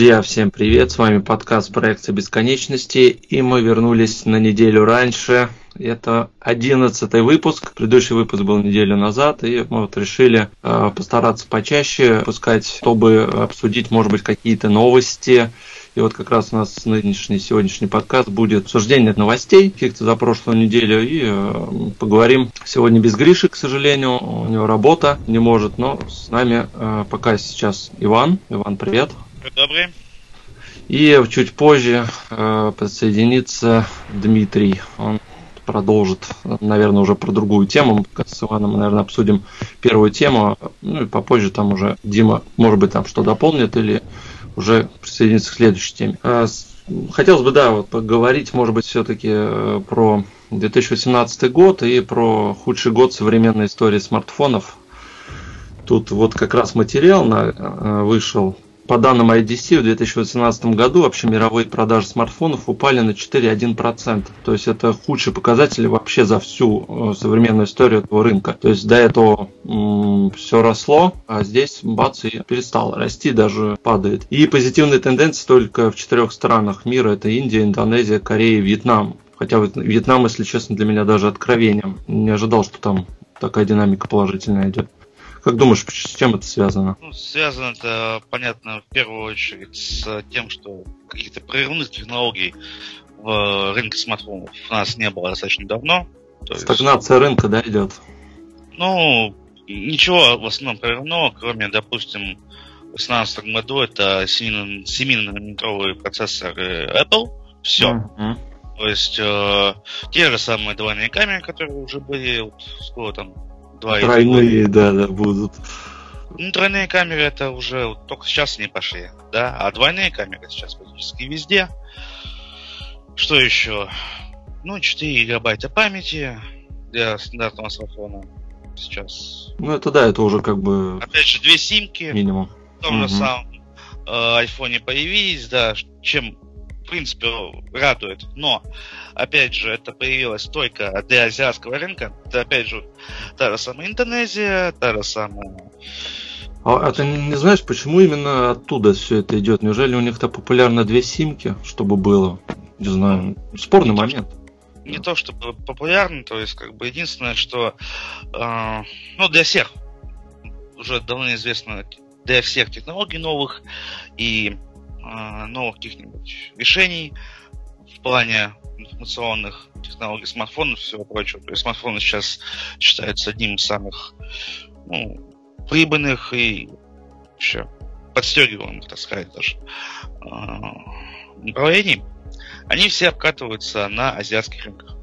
Друзья, всем привет! С вами подкаст проекта бесконечности, и мы вернулись на неделю раньше. Это одиннадцатый выпуск. Предыдущий выпуск был неделю назад, и мы вот решили э, постараться почаще пускать, чтобы обсудить, может быть, какие-то новости. И вот как раз у нас нынешний сегодняшний подкаст будет обсуждение новостей каких-то за прошлую неделю. И э, поговорим сегодня без Гриши, к сожалению. У него работа не может, но с нами э, пока сейчас Иван. Иван, привет. Добрый. И чуть позже э, подсоединится Дмитрий. Он продолжит, наверное, уже про другую тему. С Иваном, наверное, обсудим первую тему. Ну и попозже там уже Дима, может быть, там что дополнит или уже присоединится к следующей теме. А, хотелось бы, да, вот поговорить, может быть, все-таки э, про 2018 год и про худший год современной истории смартфонов. Тут вот как раз материал на, э, вышел по данным IDC, в 2018 году вообще мировые продажи смартфонов упали на 4,1%. То есть это худший показатель вообще за всю э, современную историю этого рынка. То есть до этого м- все росло, а здесь бац и перестало расти, даже падает. И позитивные тенденции только в четырех странах мира. Это Индия, Индонезия, Корея, Вьетнам. Хотя Вьетнам, если честно, для меня даже откровением. Не ожидал, что там такая динамика положительная идет. Как думаешь, с чем это связано? Ну, связано это, понятно, в первую очередь с тем, что каких-то прорывных технологий в рынке смартфонов у нас не было достаточно давно. То Стагнация есть... рынка, да, идет? Ну, ничего в основном прорывного, кроме, допустим, в 2018 году это 7-нанометровые процессоры Apple. Все. Uh-huh. То есть э, те же самые двойные камеры, которые уже были, вот, сколько там, Два Тройные, да, да, будут. Ну, тройные камеры это уже вот, только сейчас не пошли, да, а двойные камеры сейчас практически везде. Что еще? Ну, 4 гигабайта памяти для стандартного смартфона сейчас. Ну, это да, это уже как бы... Опять же, две симки. Минимум. В том угу. же самом э, айфоне появились, да, чем принципе, радует. Но, опять же, это появилось только для азиатского рынка. Это, опять же, та же самая Индонезия, та же самая... А, а ты не знаешь, почему именно оттуда все это идет? Неужели у них-то популярно две симки, чтобы было? Не знаю, спорный не момент. То, не то чтобы популярно, то есть, как бы единственное, что э, ну, для всех уже давно известно для всех технологий новых и новых каких-нибудь решений в плане информационных технологий смартфонов и всего прочего. То есть смартфоны сейчас считаются одним из самых ну, прибыльных и вообще подстегиваемых, так сказать, даже э, направлений. Они все обкатываются на азиатских рынках.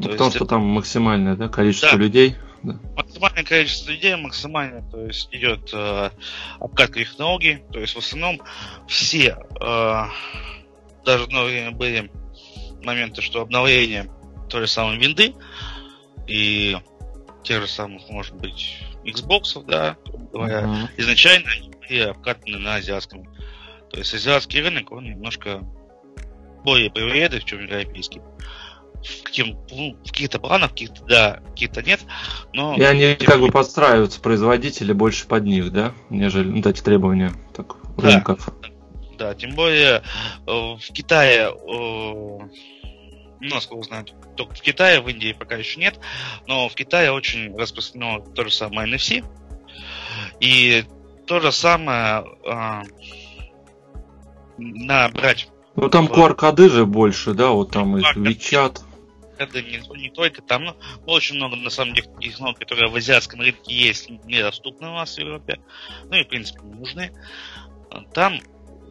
То Потому что это... там максимальное да, количество да. людей. Да. Максимальное количество людей, максимально, то есть идет э, обкатка технологий, то есть в основном все, э, даже одно время были моменты, что обновление той же самой винды и тех же самых, может быть, Xbox, да, говоря, uh-huh. изначально они были обкатаны на азиатском. То есть азиатский рынок, он немножко более привередлив, чем европейский каким, ну, в каких-то планах, каких-то да, каких-то нет. Но, и они как бы подстраиваются, производители больше под них, да, нежели ну, эти требования так, рынков. Да, да, тем более э, в Китае, э, насколько знаю, только в Китае, в Индии пока еще нет, но в Китае очень распространено то же самое NFC. И то же самое э, набрать ну там QR-коды же больше, да, вот там и WeChat это не, не только там, но очень много на самом деле технологий, которые в азиатском рынке есть, недоступны у нас в Европе, ну и в принципе не нужны. Там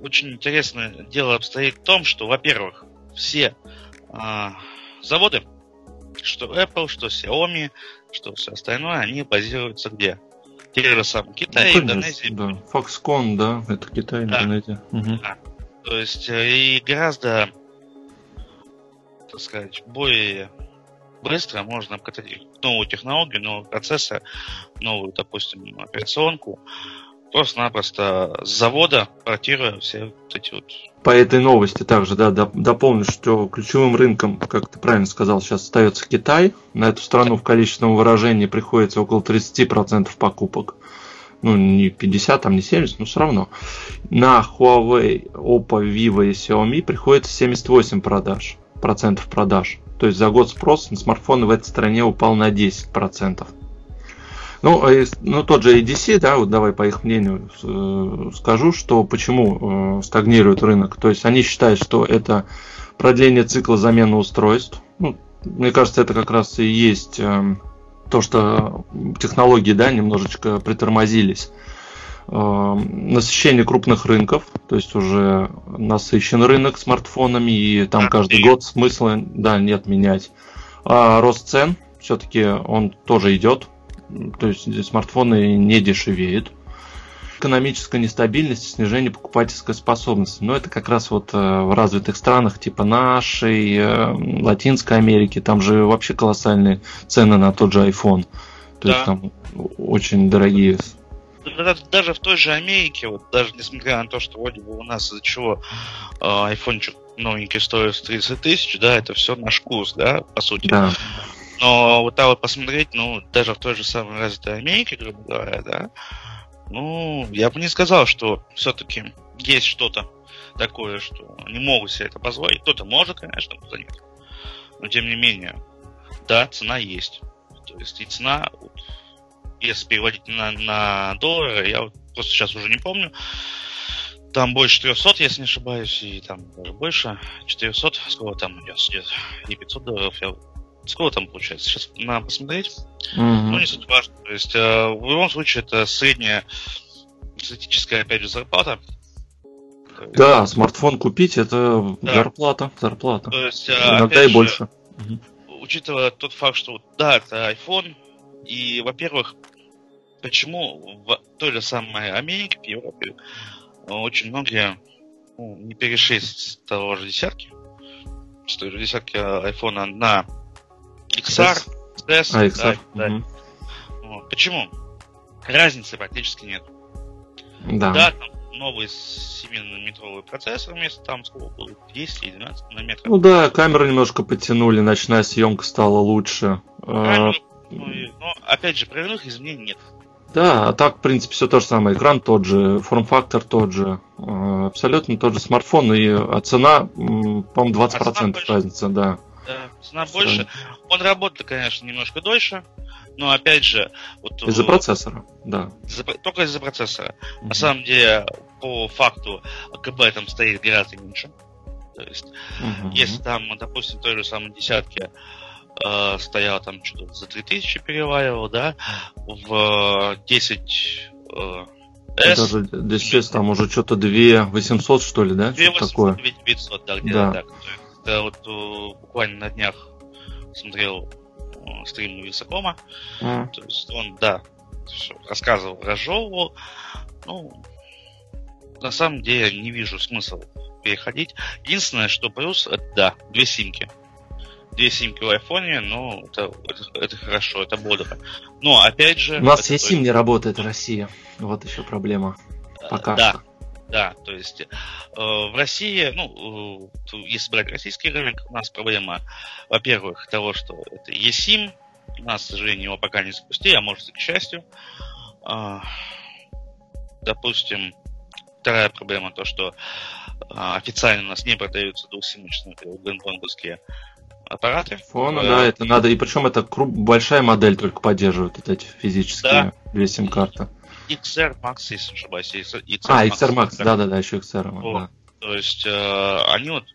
очень интересное дело обстоит в том, что, во-первых, все а, заводы, что Apple, что Xiaomi, что все остальное, они базируются где? Те же самые Китай, ну, Индонезия. Да. Foxconn, да, это Китай, да. Индонезия. Угу. Да. То есть э, и гораздо так сказать, более быстро можно обкатать новую технологию, новый процессор, новую, допустим, операционку, просто-напросто с завода портируя все вот эти вот... По этой новости также, да, дополню, что ключевым рынком, как ты правильно сказал, сейчас остается Китай. На эту страну в количественном выражении приходится около 30% покупок. ну, не 50, там не 70, но все равно. На Huawei, Oppo, Vivo и Xiaomi приходится 78 продаж, процентов продаж. То есть за год спрос на смартфоны в этой стране упал на 10%. Ну, а ну, тот же ADC, да, вот давай по их мнению э, скажу, что почему э, стагнирует рынок. То есть они считают, что это продление цикла замены устройств. Ну, мне кажется, это как раз и есть э, то, что технологии, да, немножечко притормозились. Насыщение крупных рынков, то есть уже насыщен рынок смартфонами, и там каждый год смысла, да, нет менять. А рост цен, все-таки он тоже идет, то есть смартфоны не дешевеют. Экономическая нестабильность и снижение покупательской способности. Но это как раз вот э, в развитых странах типа нашей, э, Латинской Америки, там же вообще колоссальные цены на тот же iPhone. То да. есть там очень дорогие даже в той же Америке, вот даже несмотря на то, что вроде бы у нас из-за чего э, айфончик новенький стоит 30 тысяч, да, это все наш курс, да, по сути. Да. Но вот так вот посмотреть, ну, даже в той же самой развитой Америке, грубо говоря, да, ну, я бы не сказал, что все-таки есть что-то такое, что не могут себе это позволить. Кто-то может, конечно, кто-то нет. Но тем не менее, да, цена есть. То есть и цена, вот, если переводить на, на доллары, я вот просто сейчас уже не помню, там больше 300, если не ошибаюсь, и там даже больше, 400, сколько там идет, идет и 500 долларов, я Сколько там получается? Сейчас надо посмотреть. Mm-hmm. Ну, не суть важно. То есть, э, в любом случае, это средняя статическая, опять же, зарплата. Да, смартфон купить это да. зарплата, зарплата. То есть, э, Иногда и же, больше. Учитывая тот факт, что да, это iPhone, и, во-первых, почему в той же самой Америке, в Европе, очень многие ну, не перешли с того же десятки, с той же десятки айфона на XR, XS, а, XR. Да, угу. да. Вот. Почему? Разницы практически нет. Да. Да, там новый 7-нанометровый процессор вместо там сколько было? 10 или 12 нанометров. Ну да, камеру немножко подтянули, ночная съемка стала лучше. Камеру, ну, но опять же, проверенных изменений нет. Да, а так, в принципе, все то же самое. Экран тот же, форм-фактор тот же, э, абсолютно тот же смартфон, и а цена, по-моему, 20% а разница, да. Да, цена больше. Он работает, конечно, немножко дольше, но опять же... Вот, из-за процессора, да. Из только из-за процессора. Угу. На самом деле, по факту, КБ там стоит гораздо меньше. То есть, угу. если там, допустим, той же самой десятке э, стоял там что-то за 3000 переваривал, да, в 10 э, S, Даже 10 там уже что-то 2 800 что ли, да? 2 800, такое. 900, да, где-то да. так. Это вот э, буквально на днях смотрел э, стрим Високома. Mm. То есть он, да, рассказывал, разжевывал. Ну, на самом деле не вижу смысла переходить. Единственное, что плюс, это, да, две симки. Две симки в айфоне, ну, это, это, это хорошо, это бодро. Но, опять же... У нас все сим не работает в России. Вот еще проблема. Пока да, что. Да, то есть э, в России, ну, э, если брать российский рынок, у нас проблема, во-первых, того, что это eSIM, у нас, к сожалению, его пока не запустили, а может и к счастью. Э, допустим, вторая проблема то, что э, официально у нас не продаются двухсимочные гонконгские аппараты. Фона, э, да, это надо, и причем это большая модель только поддерживает вот эти физические да. две сим-карты. XR Max, если не ошибаюсь. XR а, XR Max, да-да-да, еще XR. Вот. Да. То есть э, они вот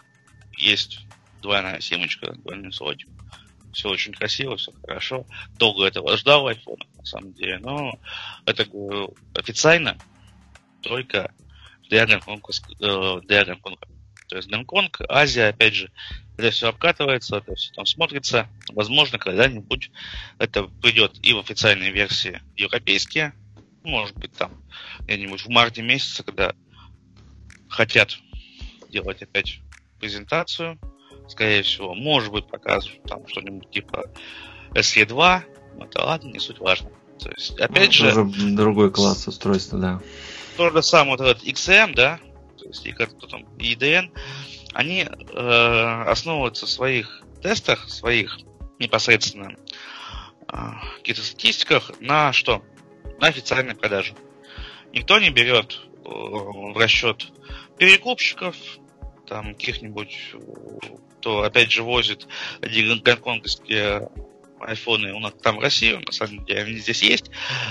есть двойная семечка, двойной слотик. Все очень красиво, все хорошо. Долго этого ждал iPhone, на самом деле. Но это говорю официально только для Гонконга. Э. То есть Гонконг, Азия, опять же, это все обкатывается, это все там смотрится. Возможно, когда-нибудь это придет и в официальной версии европейские может быть, там где-нибудь в марте месяце, когда хотят делать опять презентацию, скорее всего, может быть, покажут там что-нибудь типа SE2, но это ладно, не суть важно. То есть, опять ну, же... Уже другой класс устройства, да. То же самое вот этот XM, да, то есть и кто там, IDN, они э, основываются в своих тестах, своих непосредственно э, каких-то статистиках на что? на официальной продаже. Никто не берет э, в расчет перекупщиков, там каких-нибудь, кто опять же возит гонконгские айфоны у нас там в России, на самом деле они здесь есть.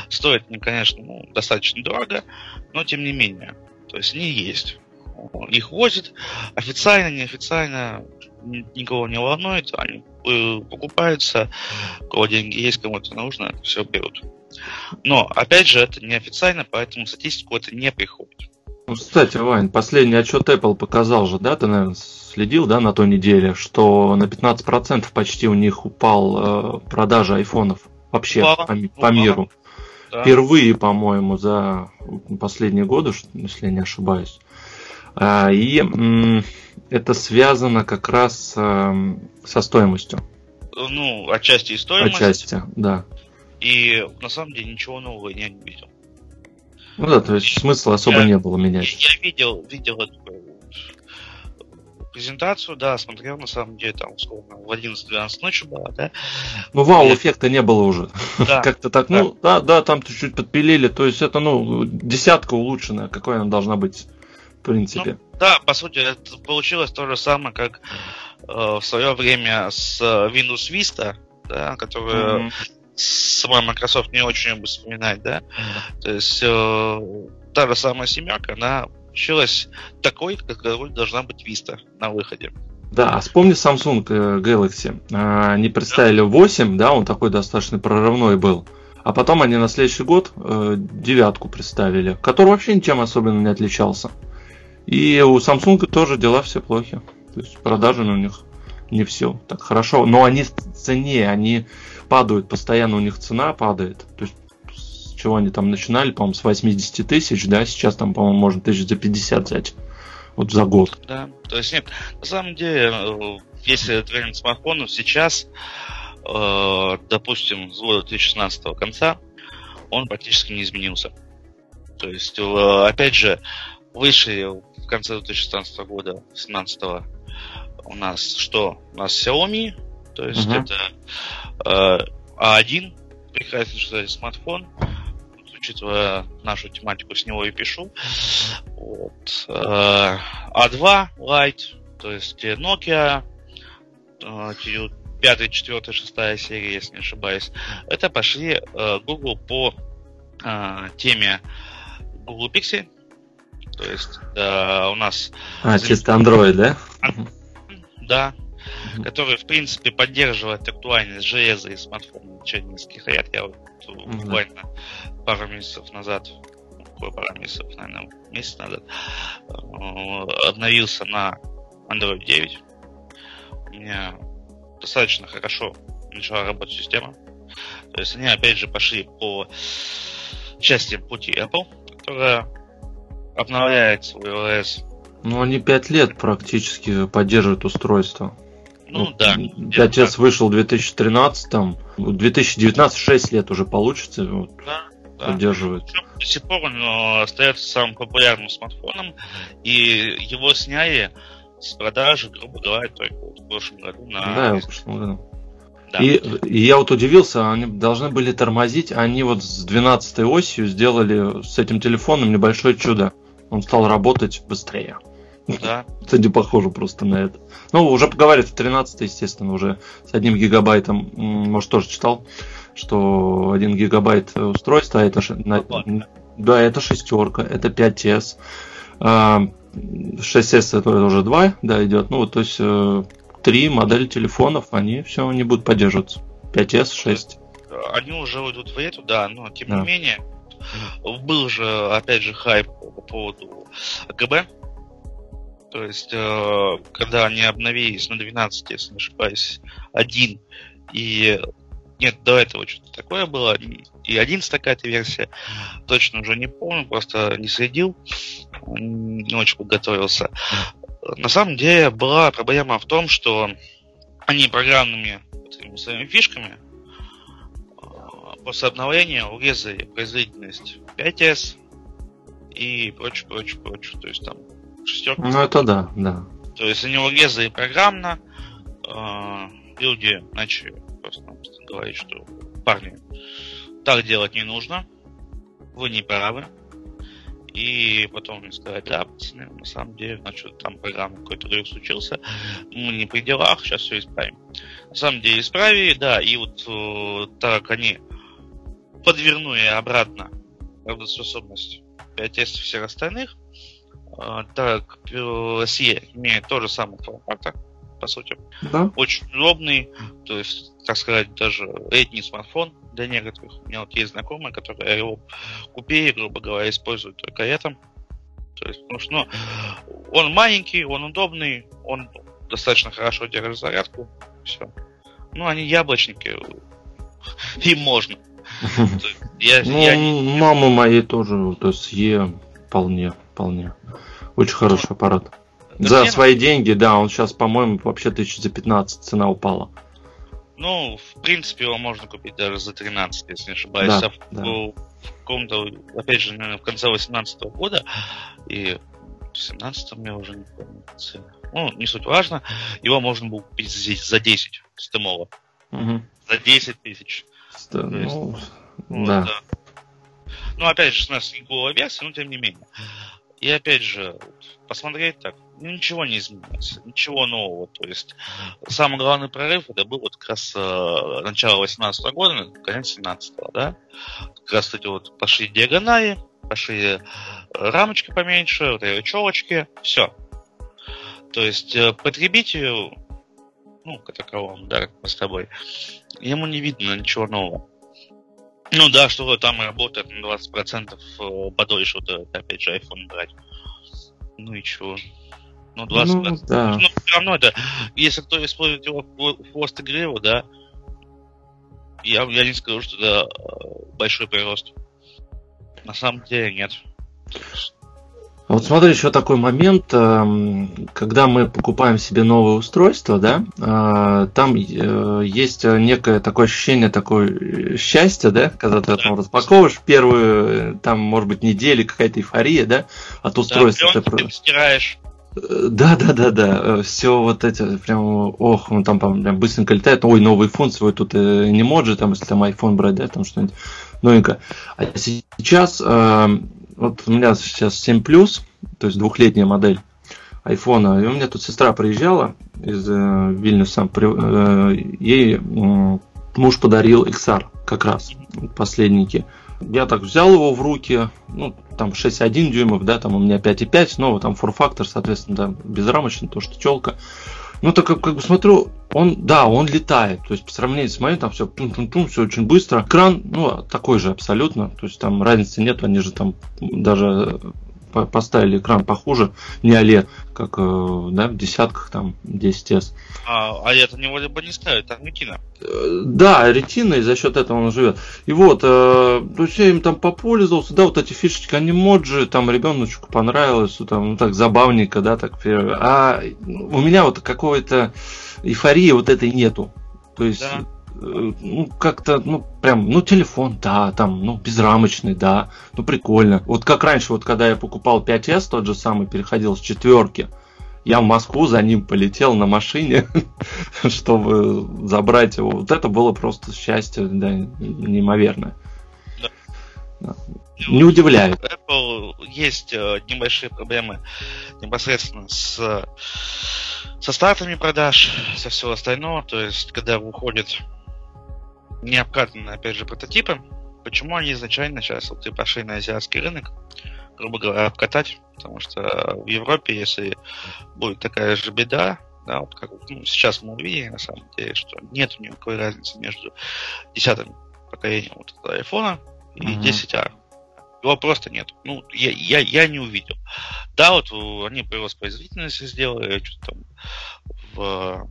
Стоят они, конечно, ну, достаточно дорого, но тем не менее. То есть они есть. Их возят официально, неофициально, никого не волнует, они э, покупаются, у кого деньги есть, кому-то нужно, все берут. Но, опять же, это неофициально, поэтому статистику это не приходит. Ну, кстати, Вань, последний отчет Apple показал же, да, ты, наверное, следил, да, на той неделе, что на 15% почти у них упал э, продажа айфонов вообще упала, по, по миру. Да. Впервые, по-моему, за последние годы, если я не ошибаюсь. А, и это связано как раз э, со стоимостью. Ну, отчасти и стоимость. Отчасти, да. И на самом деле ничего нового я не видел. Ну да, то есть смысла особо я, не было менять. Я, я видел, видел эту презентацию, да, смотрел, на самом деле, там, условно, в 11-12 ночи была, да. Ну, вау-эффекта не было уже. Да, Как-то так, да. ну, да, да, там чуть-чуть подпилили, то есть это, ну, десятка улучшенная, какой она должна быть, принципе. Ну, да, по сути, это получилось то же самое, как э, в свое время с Windows Vista, да, которая mm-hmm сама Microsoft не очень любит вспоминать, да. Mm-hmm. То есть э, та же самая семерка, она получилась такой, какой должна быть Vista на выходе. Да, а вспомни Samsung э, Galaxy. А, они представили 8, да, он такой достаточно прорывной был. А потом они на следующий год э, девятку представили, который вообще ничем особенно не отличался. И у Samsung тоже дела все плохи. То есть продажи у них не все так хорошо. Но они в цене, они падают, постоянно у них цена падает. То есть с чего они там начинали, по-моему, с 80 тысяч, да, сейчас там, по-моему, можно тысяч за 50 взять. Вот за год. Да, то есть нет, на самом деле, э, если тренд смартфонов сейчас, э, допустим, с года 2016 конца, он практически не изменился. То есть, э, опять же, вышли в конце 2016 года, 2017 у нас что? У нас Xiaomi, то есть uh-huh. это э, A1, прекрасный кстати, смартфон, учитывая нашу тематику, с него и пишу. Вот. Э, A2 Lite, то есть Nokia, э, 5, 4, 6 серия, если не ошибаюсь. Это пошли э, Google по э, теме Google Pixel. То есть э, у нас... А, чисто Android, да? Да, который, в принципе, поддерживает актуальность железа и смартфонов в низких лет. Я вот mm-hmm. буквально пару месяцев назад, пару месяцев, наверное, месяц назад, э, обновился на Android 9. У меня достаточно хорошо начала работать система. То есть они опять же пошли по части пути Apple, которая обновляет свой OS. Ну, они пять лет практически поддерживают устройство. Ну, ну да. 5S вышел в 2013, там, в 2019 6 лет уже получится. Вот, да, да. Поддерживает. До сих пор он остается самым популярным смартфоном, и его сняли с продажи, грубо говоря, только вот в прошлом году на... Да, в прошлом году. Да. И, и я вот удивился, они должны были тормозить, они вот с 12 осью сделали с этим телефоном небольшое чудо. Он стал работать быстрее. Да. Не похоже просто на это. Ну, уже поговорит, в 13 естественно, уже с одним гигабайтом, может, тоже читал, что один гигабайт устройства, это, на, да, это шестерка, это 5S. 6S это уже 2, да, идет. Ну, то есть э, три модели телефонов, они все не будут поддерживаться. 5S, 6. Они уже уйдут в эту, да, но тем да. не менее, был же, опять же, хайп по поводу АКБ, то есть, э, когда они обновились на 12, если не ошибаюсь, один и нет, до этого что-то такое было. И 11 такая-то версия. Точно уже не помню, просто не следил. Не очень подготовился. На самом деле была проблема в том, что они программными своими фишками после обновления урезали производительность 5S и прочее, прочее, прочее. То есть там шестерка. Ну это да, да. То есть они урезали программно, э, люди начали просто говорить, что парни, так делать не нужно, вы не правы. и потом мне сказать, да, пацаны, на самом деле, значит, там программа какой-то дрыг случился, мы не при делах, сейчас все исправим. На самом деле исправили, да, и вот э, так они подвернули обратно работоспособность 5 тестов всех остальных, э, так Россия имеет тот же самый формат, по сути. Да. Очень удобный, то есть, так сказать, даже летний смартфон для некоторых. У меня вот есть знакомые, которые его купили, грубо говоря, используют только это. То есть, потому что, ну, он маленький, он удобный, он достаточно хорошо держит зарядку, все. Ну, они яблочники, им можно. Я, ну, я не... мамы моей тоже, то есть Е вполне, вполне. Очень хороший аппарат. За мне... свои деньги, да, он сейчас, по-моему, вообще тысяч за 15 цена упала. Ну, в принципе, его можно купить даже за 13, если не ошибаюсь. Да, а в, да. в каком-то, опять же, наверное, в конце 18 года и в 17 я уже не помню. Ну, не суть важно. Его можно было купить здесь за 10 стемола. Угу. За 10 тысяч. Да, ну, вот, да. да. Ну, опять же, у нас не было версии, но тем не менее. И опять же, посмотреть так, ничего не изменилось, ничего нового. То есть самый главный прорыв это был вот как раз э, начало 18 года, конец 17 да. Как раз эти вот пошли диагонали, пошли э, рамочки поменьше, вот эти челочки, все. То есть э, потребителю, ну, как таковому, да, как мы с тобой, ему не видно ничего нового. Ну да, что там работает на 20% э, подольше, вот опять же iPhone брать. Ну и чего? Ну, 20%. Ну, да. ну все равно это, если кто использует его в хвост игры, да, я, я не скажу, что это э, большой прирост. На самом деле нет. Вот смотри, еще такой момент, эм, когда мы покупаем себе новое устройство, да, э, там э, есть некое такое ощущение, такое счастье, да, когда ты там распаковываешь первую, там, может быть, недели, какая-то эйфория, да, от устройства. Да, ты, ты стираешь. Э, да, да, да, да. Все вот эти прям, ох, он там прям быстренько летает. Ой, новый фон свой тут не может, там, если там iPhone брать, да, там что-нибудь новенькое. А сейчас вот у меня сейчас 7 плюс, то есть двухлетняя модель айфона. И у меня тут сестра приезжала из э, Вильнюса. При, э, ей э, муж подарил XR как раз, последники. Я так взял его в руки, ну, там 6,1 дюймов, да, там у меня 5,5, но там форфактор, соответственно, да, безрамочный, то, что челка. Ну, так как, как бы смотрю, он, да, он летает. То есть, по сравнению с моим, там все тум-тум-тум, все очень быстро. Экран, ну, такой же абсолютно. То есть, там разницы нет, они же там даже поставили экран похуже, не OLED, как э, да, в десятках, там, 10S. А, а это не вроде бы не ставят, там ретина. Э, да, ретина, и за счет этого он живет. И вот, э, то есть я им там попользовался, да, вот эти фишечки, они моджи, там ребеночку понравилось, там, ну так забавненько, да, так. А у меня вот какой-то эйфории вот этой нету. То есть да. Э, ну, как-то, ну, прям, ну, телефон, да, там, ну, безрамочный, да, ну, прикольно. Вот как раньше, вот когда я покупал 5S, тот же самый, переходил с четверки, я в Москву за ним полетел на машине, чтобы забрать его. Вот это было просто счастье, да, неимоверное. Да. Не удивляет. Apple есть э, небольшие проблемы непосредственно с со стартами продаж, со всего остального. То есть, когда выходит не обкатаны, опять же, прототипы. Почему они изначально сейчас вот и пошли на азиатский рынок, грубо говоря, обкатать? Потому что в Европе, если будет такая же беда, да, вот как ну, сейчас мы увидели, на самом деле, что нет никакой разницы между десятым поколением вот этого айфона и mm-hmm. 10R. Его просто нет. Ну, я, я, я не увидел. Да, вот они прирост производительности сделали, что-то там в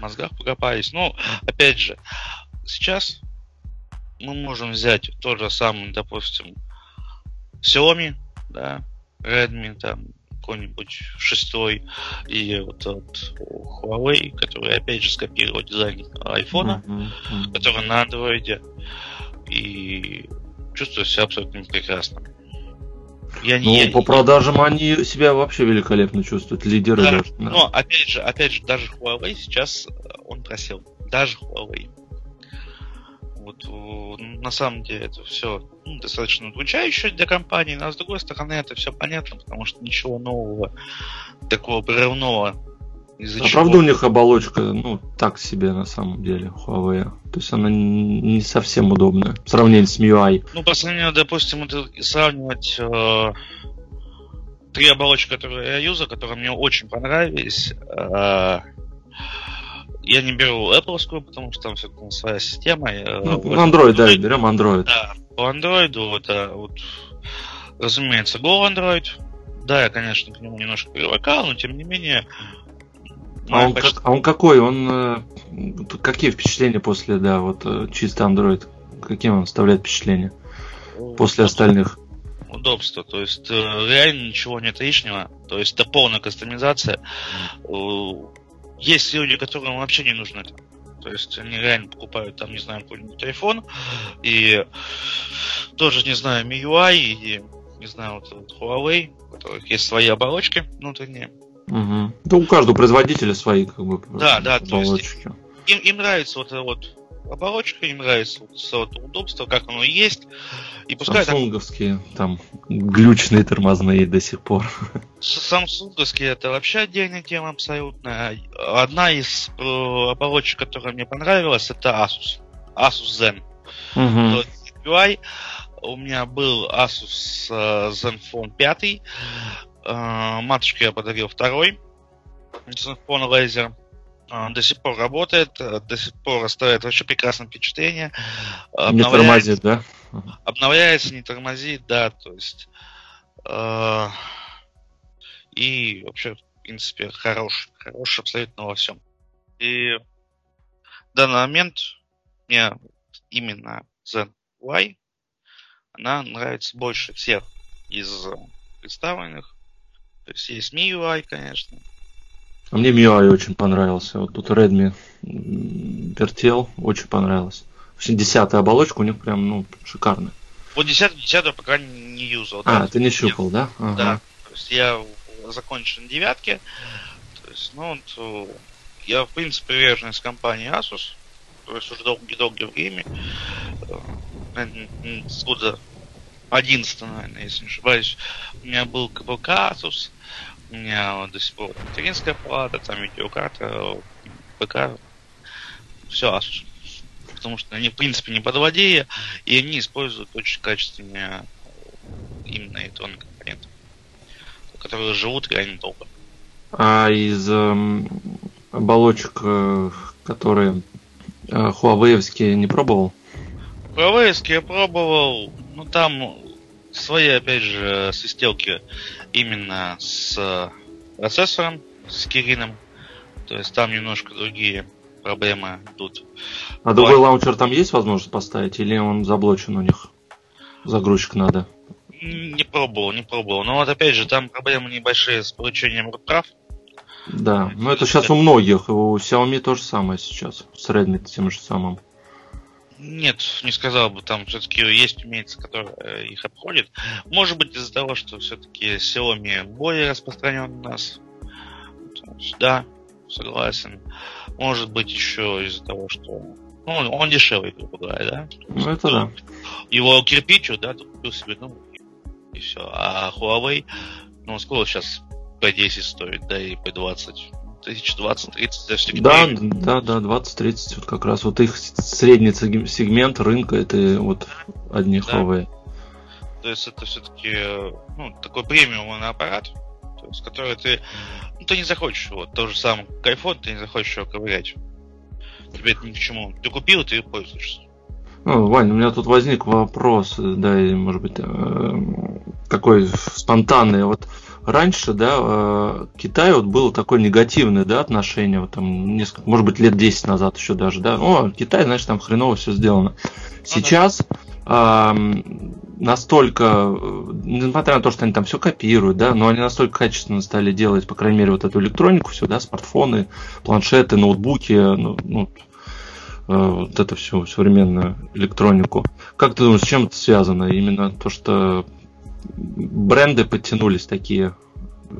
мозгах покопались. Но, опять же, сейчас мы можем взять тот же самый, допустим, Xiaomi, да, Redmi, там, какой-нибудь шестой, и вот от Huawei, который опять же скопировал дизайн айфона, mm-hmm. Mm-hmm. который на андроиде, и чувствую себя абсолютно прекрасно. Я, ну, я, по продажам они себя вообще великолепно чувствуют, лидеры. Да, даже, да. Но опять же, опять же, даже Huawei сейчас он просел. Даже Huawei. Вот на самом деле это все ну, достаточно удручающе для компании, но с другой стороны это все понятно, потому что ничего нового, такого прорывного из-за а чего... правда у них оболочка, ну, так себе на самом деле, Huawei. То есть она не совсем удобная в сравнении с MIUI. Ну, по сравнению, допустим, это сравнивать э, три оболочки, которые я юзал, которые мне очень понравились. Э, я не беру Apple, потому что там все-таки своя система. Ну, Android, да, берем Android. Да, по Android, это вот, разумеется, Go Android. Да, я, конечно, к нему немножко привыкал, но тем не менее а он, почти... как, а он какой? Он э, какие впечатления после, да, вот э, чисто Android? Каким он оставляет впечатление после остальных? Удобство, то есть э, реально ничего нет лишнего, то есть это полная кастомизация. Есть люди, которым вообще не нужно это. То есть они реально покупают там, не знаю, какой-нибудь iPhone и тоже, не знаю, MIUI и, не знаю, вот, вот Huawei, у которых есть свои оболочки внутренние. Угу. Да у каждого производителя свои как бы да, да, оболочки. То есть им, им нравится вот вот оболочка, им нравится вот, вот удобство, как оно есть. И пускай Самсунговские, там, там глючные тормозные до сих пор. Самсунговские это вообще отдельная тема абсолютно. Одна из э, оболочек, которая мне понравилась, это Asus. Asus Zen. Угу. UI. У меня был Asus uh, Zenfone 5. Э, матушке я подарил второй телефон лазер. Э, до сих пор работает, э, до сих пор оставляет вообще прекрасное впечатление. Не тормозит, да? Обновляется, не тормозит, да, то есть э, и вообще, в принципе, хорош, хорош абсолютно во всем. И в данный момент мне именно Zen Y она нравится больше всех из представленных. То есть есть MIUI, конечно. А мне MIUI очень понравился. Вот тут Redmi вертел, очень понравилось. В общем, десятая оболочка у них прям, ну, шикарная. Вот десятую, десятую пока не юзал. А, да? ты не щупал, да? Ага. Да. То есть я закончил на девятке. То есть, ну, вот, я, в принципе, привержен из компании Asus. То есть уже долгие-долгие время. Э, с года 11, наверное, если не ошибаюсь. У меня был КБК Asus. У меня до сих пор материнская плата, там видеокарта, ПК, все Asus. Потому что они, в принципе, не подводея, и они используют очень качественные именно электронные компоненты, которые живут реально долго. А из э, оболочек, э, которые э, Huawei не пробовал? Huawei я пробовал, ну там свои, опять же, свистелки именно с процессором, с Кирином. То есть там немножко другие проблемы тут. А другой Лай... лаунчер там есть возможность поставить или он заблочен у них? Загрузчик надо. Не пробовал, не пробовал. Но вот опять же, там проблемы небольшие с получением прав. Да, но это сейчас у многих. У Xiaomi то же самое сейчас. С Redmi тем же самым. Нет, не сказал бы, там все-таки есть умельцы, которые э, их обходят. Может быть из-за того, что все-таки Xiaomi более распространен у нас. Да, согласен. Может быть еще из-за того, что ну, он дешевый, грубо говоря, да? Ну, это да. Его кирпичу, да, ты купил себе, ну, и все. А Huawei, ну, сколько сейчас P10 стоит, да, и P20 тысяч 20-30 все Да, да, да, 20-30, вот как раз вот их средний сегмент рынка это вот одни да. Huawei. То есть это все-таки ну, такой премиумный аппарат, то есть, который ты, ну, ты не захочешь вот то же самое, как iPhone, ты не захочешь его ковырять. Тебе это ни к чему. Ты купил, ты пользуешься. Ну, Вань, у меня тут возник вопрос, да, может быть, э, такой спонтанный. Вот раньше, да, э, Китай вот было такое негативное, да, отношение, вот там несколько, может быть, лет 10 назад еще даже, да, о, Китай, значит, там хреново все сделано. Сейчас э, настолько, несмотря на то, что они там все копируют, да, но они настолько качественно стали делать, по крайней мере, вот эту электронику, все, да, смартфоны, планшеты, ноутбуки, ну, ну э, вот это всю современную электронику. Как ты думаешь, с чем это связано? Именно то, что бренды подтянулись такие э,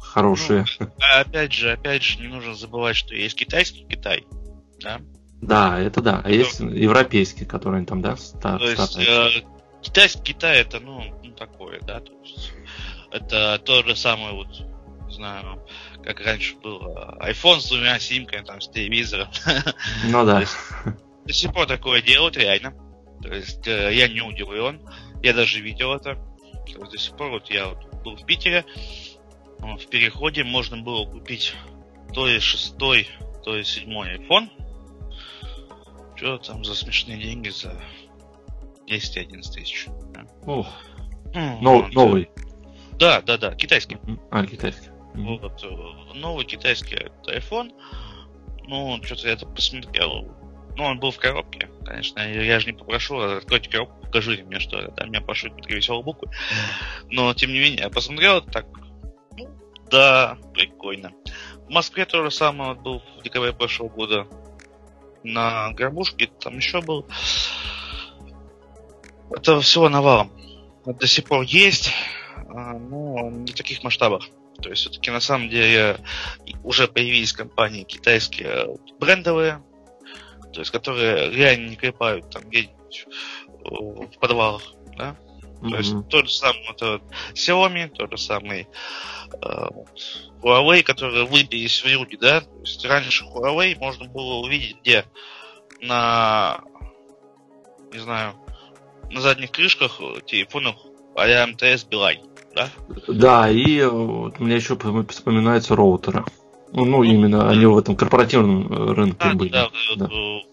хорошие. Ну, опять же, опять же, не нужно забывать, что есть китайский Китай, да, Да, это да. А есть европейские, которые там, да, ста- То есть э, китайский Китай это, ну, ну, такое, да, то есть это то же самое вот, не знаю, как раньше было, iPhone с двумя симками, там, с телевизором. Ну да. До сих пор такое делают, реально. То есть э, я не удивлен, я даже видел это. Есть, до сих пор вот я вот был в Питере, в переходе можно было купить то ли шестой, то ли седьмой iPhone. Что там за смешные деньги за 10-11 тысяч. Ох. Ну, новый. Да, да, да, китайский. А, китайский. Вот, э, новый китайский iPhone. Ну, что-то я это посмотрел. Ну, он был в коробке, конечно. Я, же не попрошу, откройте коробку, покажите мне, что это. Там меня пошлют три веселые буквы. Но, тем не менее, я посмотрел, так, ну, да, прикольно. В Москве то же самое был в декабре прошлого года. На Горбушке там еще был. Это всего навалом. До сих пор есть, а, но не в таких масштабах. То есть все-таки на самом деле уже появились компании китайские брендовые, то есть которые реально не клепают там где-нибудь в подвалах, да? Mm-hmm. То есть тот же самый это Xiaomi, тот же самый э, Huawei, которые выбились в люди, да? То есть раньше Huawei можно было увидеть где? На, не знаю, на задних крышках телефонов а МТС Билайн, да? Да, и вот, мне еще вспоминаются роутеры. Ну, именно они в этом корпоративном э, рынке да, были. Да, да,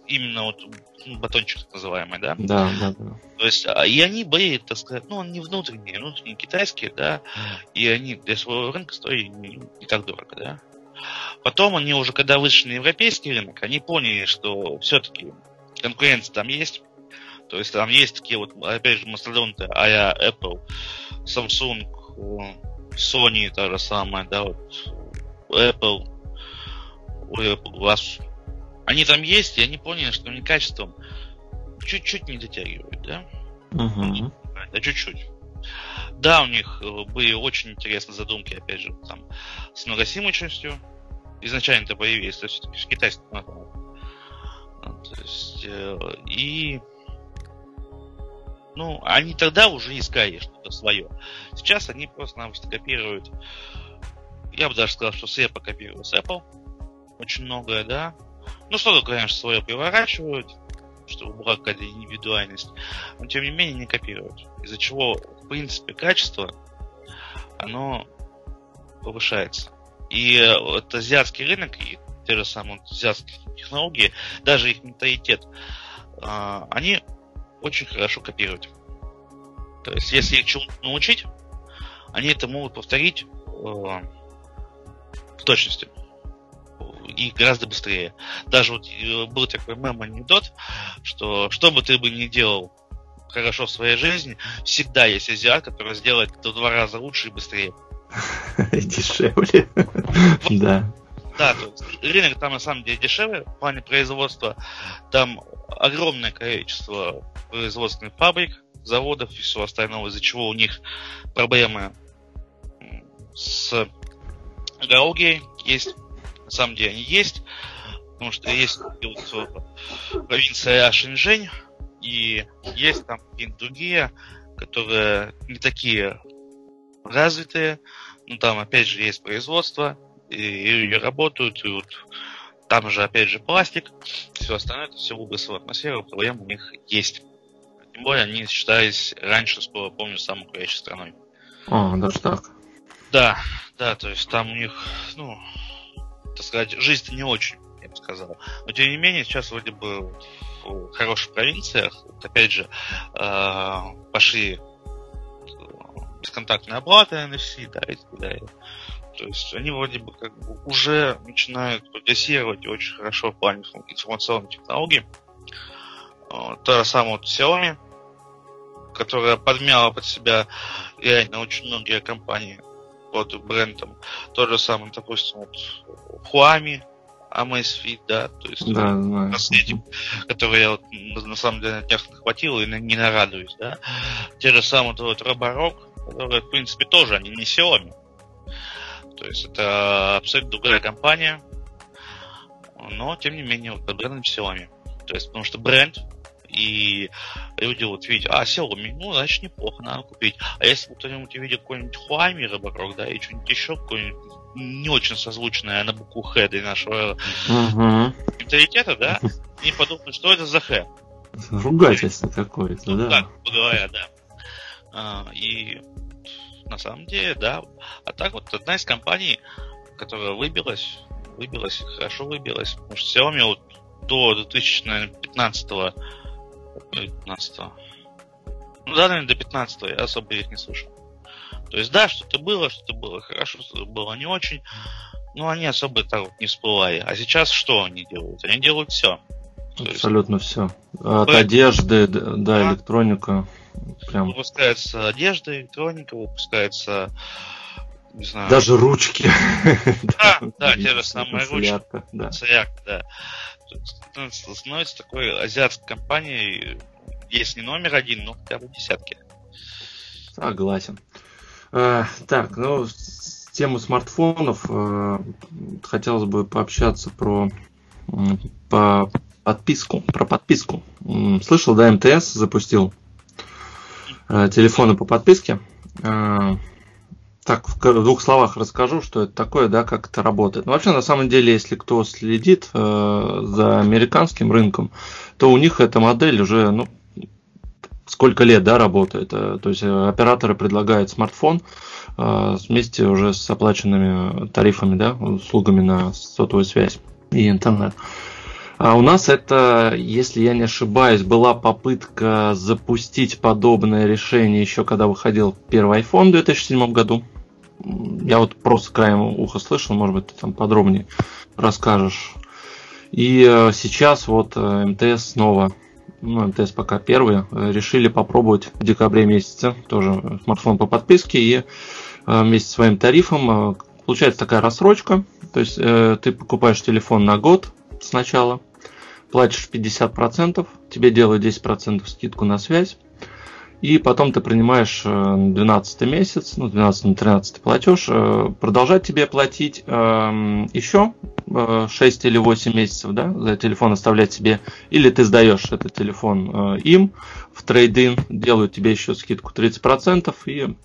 именно вот батончик так называемый, да? Да, да, да. То есть, а, и они были, так сказать, ну, они внутренние, внутренние китайские, да, и они для своего рынка стоили не, не так дорого, да. Потом они уже, когда вышли на европейский рынок, они поняли, что все-таки конкуренция там есть. То есть там есть такие вот, опять же, мастодонты, а Apple, Samsung, Sony, та же самая, да, вот Apple, у Apple, у вас они там есть, и они поняли, что они качеством чуть-чуть не дотягивают, да? Угу. Да, чуть-чуть. Да, у них э, были очень интересные задумки, опять же, там, с многосимочностью. Изначально это появились, то есть в китайском То есть, э, и ну, они тогда уже искали что-то свое. Сейчас они просто-напросто копируют. Я бы даже сказал, что с Apple копируют с Apple. Очень многое, да. Ну, что-то, конечно, свое переворачивают, чтобы была какая-то индивидуальность. Но, тем не менее, не копируют. Из-за чего, в принципе, качество, оно повышается. И вот азиатский рынок, и те же самые азиатские технологии, даже их менталитет, а, они очень хорошо копировать. То есть, если их чему-то научить, они это могут повторить э, в точности и гораздо быстрее. Даже вот э, был такой мем-анекдот, что что бы ты бы ни делал хорошо в своей жизни, всегда есть азиат, который сделает это в два раза лучше и быстрее. Дешевле. Да. Да, то есть рынок там на самом деле дешевле в плане производства. Там огромное количество производственных фабрик, заводов и всего остального, из-за чего у них проблемы с экологией есть. Самом деле они есть, потому что есть вот провинция Шэньчжэнь, и есть там какие-то другие, которые не такие развитые, но там опять же есть производство, и, и работают, и вот там же опять же пластик, все остальное, это все выбросило в атмосферу, проблем у них есть. Тем более они считались раньше, помню, самой курящей страной. А, даже так. Да, да, то есть там у них, ну, так сказать, жизнь не очень, я бы сказал. Но тем не менее, сейчас вроде бы в хороших провинциях, вот, опять же, э, пошли бесконтактные оплаты NFC, да, и так далее. То есть они вроде бы как бы уже начинают прогрессировать очень хорошо в плане информационной технологии. То же самое вот Xiaomi, которая подмяла под себя реально очень многие компании под брендом. То же самое, допустим, вот Huami, Amazfit, да, то есть да, наследие, которое я вот, на самом деле на днях нахватил и не нарадуюсь, да. Те же самые вот Roborock, которые, в принципе, тоже они не Xiaomi. То есть это абсолютно другая компания, но тем не менее вот под брендом Xiaomi. То есть, потому что бренд и люди вот видят, а, Xiaomi, ну, значит, неплохо, надо купить. А если кто-нибудь увидит какой-нибудь Huami вокруг, да, и что-нибудь еще, какой-нибудь не очень созвучное на букву Х для нашего uh-huh. менталитета, да, и подумают, что это за Х. Ругательство какое-то, ну, да. Так, говоря, да. А, и на самом деле, да. А так вот одна из компаний, которая выбилась, выбилась, хорошо выбилась, потому что Xiaomi вот до 2015 15 ну да, наверное, до 15 я особо их не слышал. То есть, да, что-то было, что-то было хорошо, что-то было не очень, но они особо так вот не всплывали. А сейчас что они делают? Они делают все. Абсолютно есть... все. От То одежды до да, электроника. Прям. Выпускается одежда, электроника, выпускается не знаю. Даже ручки. Да, да, те же самые ручки. Да. да. Становится такой азиатской компанией, есть не номер один, но хотя бы десятки. Согласен. А, так, ну, тему смартфонов э, хотелось бы пообщаться про по подписку, про подписку. Слышал, да, МТС запустил э, телефоны по подписке. Э, так, в двух словах расскажу, что это такое, да, как это работает. Ну, вообще, на самом деле, если кто следит э, за американским рынком, то у них эта модель уже, ну, сколько лет, да, работает. Э, то есть э, операторы предлагают смартфон э, вместе уже с оплаченными тарифами, да, услугами на сотовую связь и интернет. А у нас это, если я не ошибаюсь, была попытка запустить подобное решение еще когда выходил первый iPhone в 2007 году. Я вот просто краем уха слышал, может быть, ты там подробнее расскажешь. И сейчас вот МТС снова ну, МТС пока первые, э, решили попробовать в декабре месяце тоже смартфон по подписке и э, вместе с своим тарифом э, получается такая рассрочка, то есть ты покупаешь телефон на год сначала, платишь 50%, тебе делают 10% скидку на связь, и потом ты принимаешь 12 месяц, ну, 12 на 13 платеж, продолжать тебе платить эм, еще 6 или 8 месяцев, да, за телефон оставлять себе, или ты сдаешь этот телефон им. В трейдин, делают тебе еще скидку 30%, и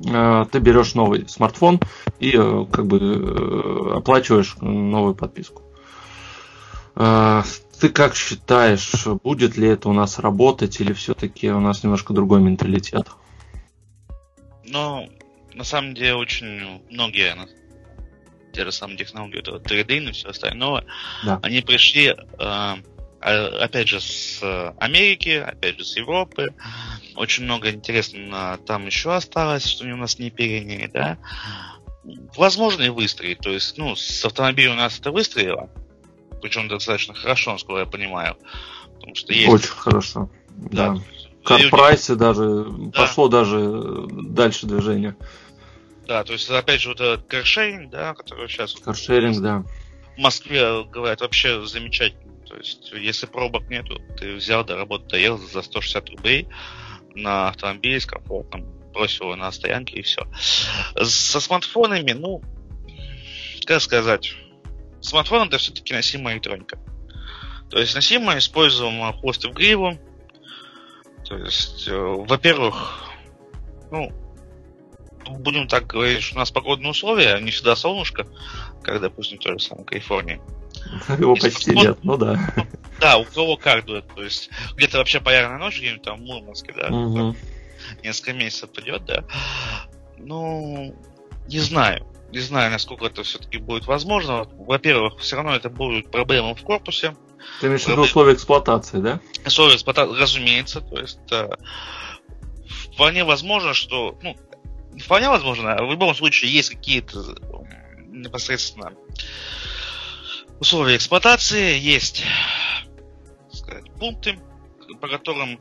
ты берешь новый смартфон и как бы оплачиваешь новую подписку. Ты как считаешь, будет ли это у нас работать или все-таки у нас немножко другой менталитет? Ну, на самом деле очень многие те же самые технологии, это трейдинг и все остальное, да. они пришли, э, опять же, с Америки, опять же, с Европы. Очень много интересного там еще осталось, что у нас не переняли, да. Возможно и выстрелить. То есть, ну, с автомобилем у нас это выстрелило, причем достаточно хорошо, насколько я понимаю. Потому что есть... Очень хорошо. Да. да. Карпрайсе даже да. пошло даже дальше движение. Да, то есть, опять же, вот этот каршеринг, да, который сейчас... Каршеринг, да. В Москве, говорят, вообще замечательно. То есть, если пробок нету, ты взял, до работы доехал за 160 рублей на автомобиле с комфортом, бросил его на стоянке и все. Со смартфонами, ну, как сказать, смартфон это все-таки носимая электроника. То есть носимая, используем хвост в гриву. То есть, э, во-первых, ну, будем так говорить, что у нас погодные условия, не всегда солнышко, как, допустим, в той же самой Калифорнии. Его почти вот, нет, ну да. Да, у кого как дует, то есть где-то вообще полярная ночь, где-нибудь там в Мурманске, да, угу. несколько месяцев идет, да. Ну, не знаю. Не знаю, насколько это все-таки будет возможно. Во-первых, все равно это будут проблемы в корпусе. Ты имеешь в виду условия эксплуатации, да? Условия эксплуатации, разумеется. То есть э, вполне возможно, что ну, вполне возможно. В любом случае есть какие-то непосредственно условия эксплуатации, есть сказать, пункты, по которым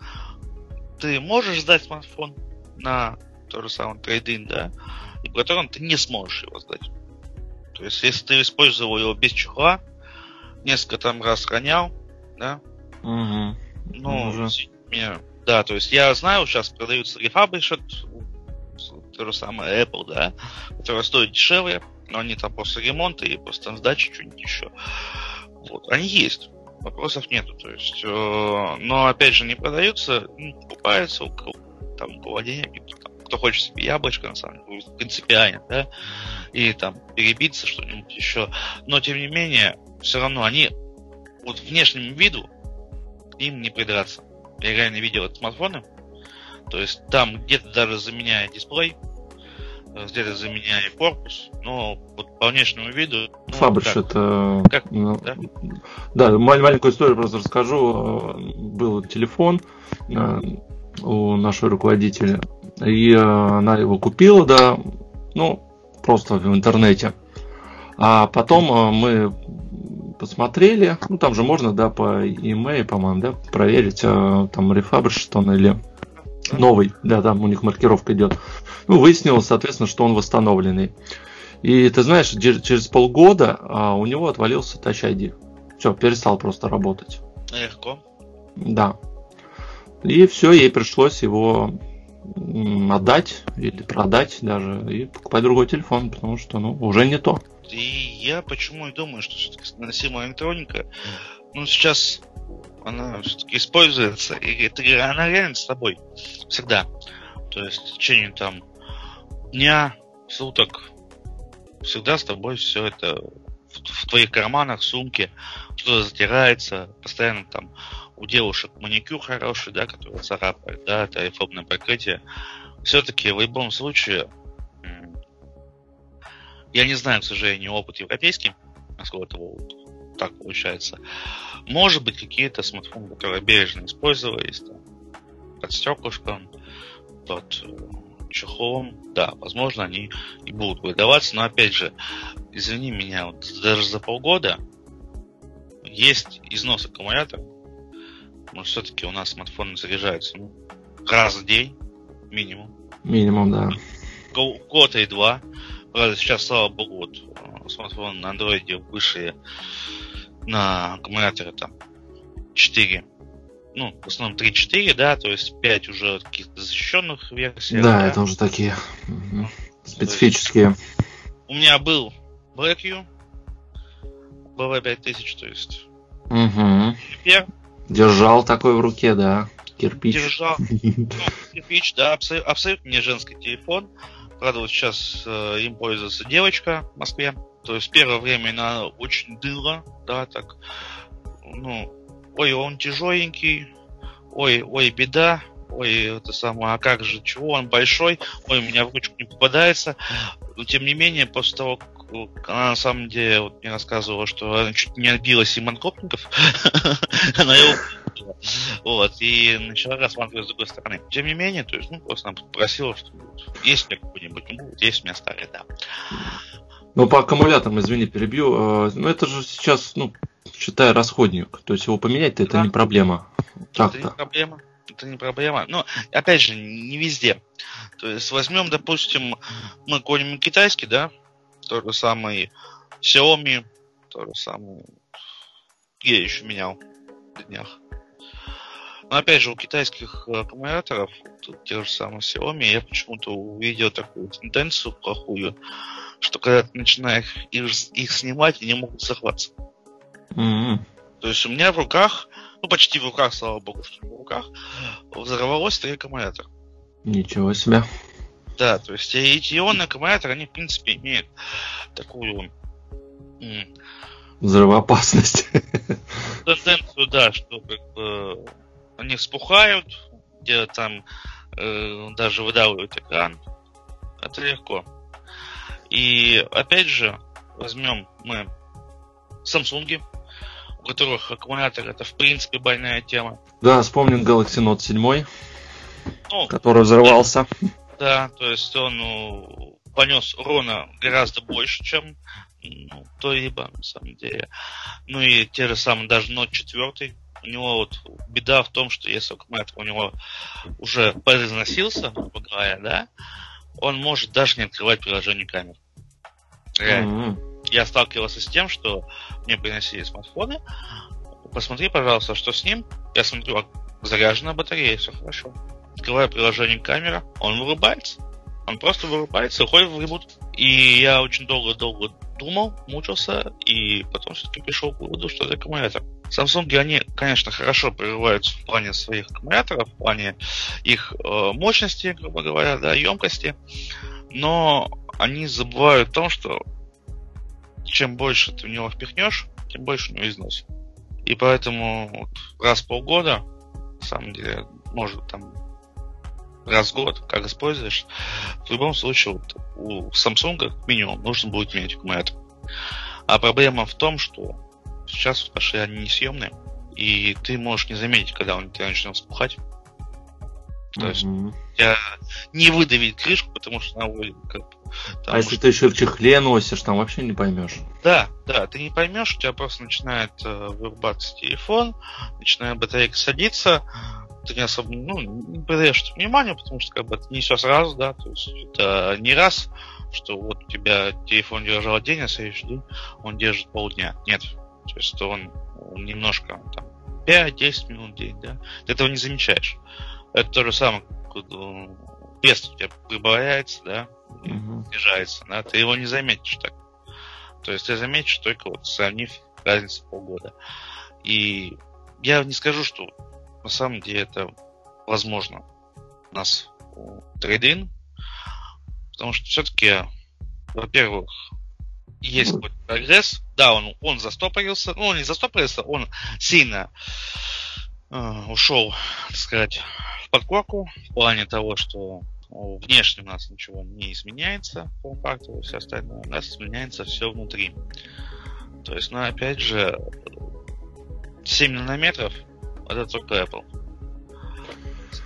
ты можешь сдать смартфон на тот же самый трейдинг, да, по которым ты не сможешь его сдать. То есть, если ты использовал его без чехла, несколько там раз ронял, да, угу. ну, угу. да, то есть я знаю, сейчас продаются рефабришет то же самое Apple, да, которая стоит дешевле, но они там после ремонта и после там сдачи что-нибудь еще. Вот. Они есть. Вопросов нету. То есть, э, но опять же не продаются, ну, покупаются у кого там у денег, там, кто хочет себе яблочко, на самом деле, принципиально, да, и там перебиться что-нибудь еще. Но тем не менее, все равно они вот внешнему виду к ним не придраться. Я реально видел это смартфоны. То есть там где-то даже заменяя дисплей, где-то заменяя корпус, но вот по внешнему виду... Ну, Фабриш как? это... Как? Ну, да? да, маленькую историю просто расскажу. Был телефон э, у нашего руководителя, и она его купила, да, ну, просто в интернете. А потом э, мы посмотрели, ну там же можно, да, по email, по-моему, да, проверить, э, там рефабриш он или новый, да, там у них маркировка идет. Ну, выяснилось, соответственно, что он восстановленный. И ты знаешь, через полгода а, у него отвалился Touch ID. Все, перестал просто работать. Легко. Да. И все, ей пришлось его отдать или продать даже и покупать другой телефон, потому что ну, уже не то. И я почему и думаю, что все-таки носимая электроника, ну, сейчас она все-таки используется, и это, она реально с тобой всегда. То есть в течение там дня, суток, всегда с тобой все это в, в твоих карманах, сумке, что-то затирается, постоянно там у девушек маникюр хороший, да, который царапает, да, это айфобное покрытие. Все-таки в любом случае, я не знаю, к сожалению, опыт европейский, насколько это вот так получается. Может быть, какие-то смартфоны, которые бережно использовались, там, под стеклышком, под э, чехлом, да, возможно, они и будут выдаваться, но опять же, извини меня, вот даже за полгода есть износ аккумулятора, но все-таки у нас смартфоны заряжаются ну, раз в день, минимум. Минимум, да. Год и два. Правда, сейчас, слава богу, вот э, смартфоны на андроиде вышли на аккумуляторе там 4 ну, в основном 3-4, да, то есть 5 уже каких-то защищенных версий. Да, да, это уже такие угу. специфические. у меня был BlackView, BV5000, то есть. Угу. Теперь Держал такой в руке, да. Кирпич. Держал. Ну, кирпич, да, абсолютно, абсолютно не женский телефон. Правда, вот сейчас э, им пользуется девочка в Москве. То есть первое время она очень дыла, да, так. Ну, ой, он тяжеленький, ой, ой, беда, ой, это самое, а как же, чего он большой, ой, у меня в ручку не попадается. Но тем не менее, после того, как она на самом деле вот мне рассказывала, что она чуть не отбила Симон Копников, она его вот, и начала рассматривать с другой стороны. Тем не менее, то есть, ну, просто она попросила, что есть меня какой-нибудь, ну, есть у меня старый, да. Ну, по аккумуляторам, извини, перебью. Э, ну, это же сейчас, ну, считай, расходник. То есть его поменять-то это не проблема. Это не проблема. Это не проблема. Но, опять же, не везде. То есть возьмем, допустим, мы какой-нибудь китайский, да, тот же самый Xiaomi, тот же самый... Я еще менял на днях. Но опять же, у китайских аккумуляторов, тех же самых Xiaomi, я почему-то увидел такую тенденцию плохую, что когда ты начинаешь их, их снимать, они могут захватиться. Mm-hmm. То есть у меня в руках, ну почти в руках, слава богу, что в руках, взорвалось три аккумулятора. Ничего себе. Да, то есть эти ионные аккумуляторы, они, в принципе, имеют такую... Взрывоопасность. Тенденцию, да, что как бы они вспухают, где там э, даже выдавливают экран. Это легко. И опять же, возьмем мы Samsung, у которых аккумулятор это в принципе больная тема. Да, вспомним Galaxy Note 7, ну, который взорвался. Да, то есть он ну, понес урона гораздо больше, чем ну, то-либо, на самом деле. Ну и те же самые, даже Note 4, у него вот беда в том, что если аккумулятор у него уже произносился, грубо говоря, да, он может даже не открывать приложение камер. Реально. Mm-hmm. Я сталкивался с тем, что мне приносили смартфоны. Посмотри, пожалуйста, что с ним. Я смотрю, заряжена батарея, все хорошо открываю приложение камера, он вырубается. Он просто вырубается, уходит в ребут. И я очень долго-долго думал, мучился, и потом все-таки пришел к выводу, что это аккумулятор. Samsung, они, конечно, хорошо прорываются в плане своих аккумуляторов, в плане их э, мощности, грубо говоря, да, емкости, но они забывают о том, что чем больше ты в него впихнешь, тем больше у него износ. И поэтому вот раз в полгода, на самом деле, может там раз в год, как используешь, в любом случае вот, у Samsung как минимум нужно будет менять аккумулятор. А проблема в том, что сейчас пошли они несъемные, и ты можешь не заметить, когда он тебя начнет вспухать. То есть тебя не выдавить крышку, потому что она вроде как а если ты еще в чехле носишь, там вообще не поймешь. Да, да, ты не поймешь, у тебя просто начинает э, вырубаться телефон, начинает батарейка садиться, ты не особо ну, не придаешь внимания, потому что как бы это не все сразу, да, то есть это не раз, что вот у тебя телефон держал день, а следующий день он держит полдня. Нет. То есть он, он немножко там 5-10 минут в день, да. Ты этого не замечаешь. Это то же самое, вес у тебя прибавляется, да, угу. снижается, да, ты его не заметишь так. То есть ты заметишь только вот сравнив разницу полгода. И я не скажу, что на самом деле это возможно у нас трейдин, потому что все-таки, во-первых, есть ну. какой-то прогресс. Да, он, он застопорился, ну, он не застопорился, он сильно э, ушел, так сказать, в подкорку в плане того, что внешне у нас ничего не изменяется, форм-фактор и все остальное, у нас изменяется все внутри. То есть, ну, опять же, 7 нанометров это только Apple.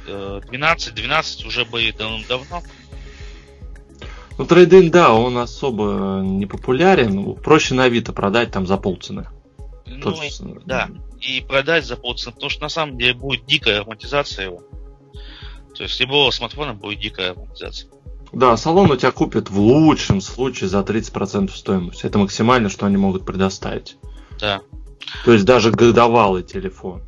12, э, 12 уже были давно-давно. Ну, трейдинг, да, он особо не популярен. Проще на Авито продать там за полцены. Ну, Тот... да, и продать за полцены, потому что на самом деле будет дикая автоматизация его. То есть любого смартфона будет дикая автоматизация. Да, салон у тебя купит в лучшем случае за 30% стоимости. Это максимально, что они могут предоставить. Да. То есть даже годовалый телефон.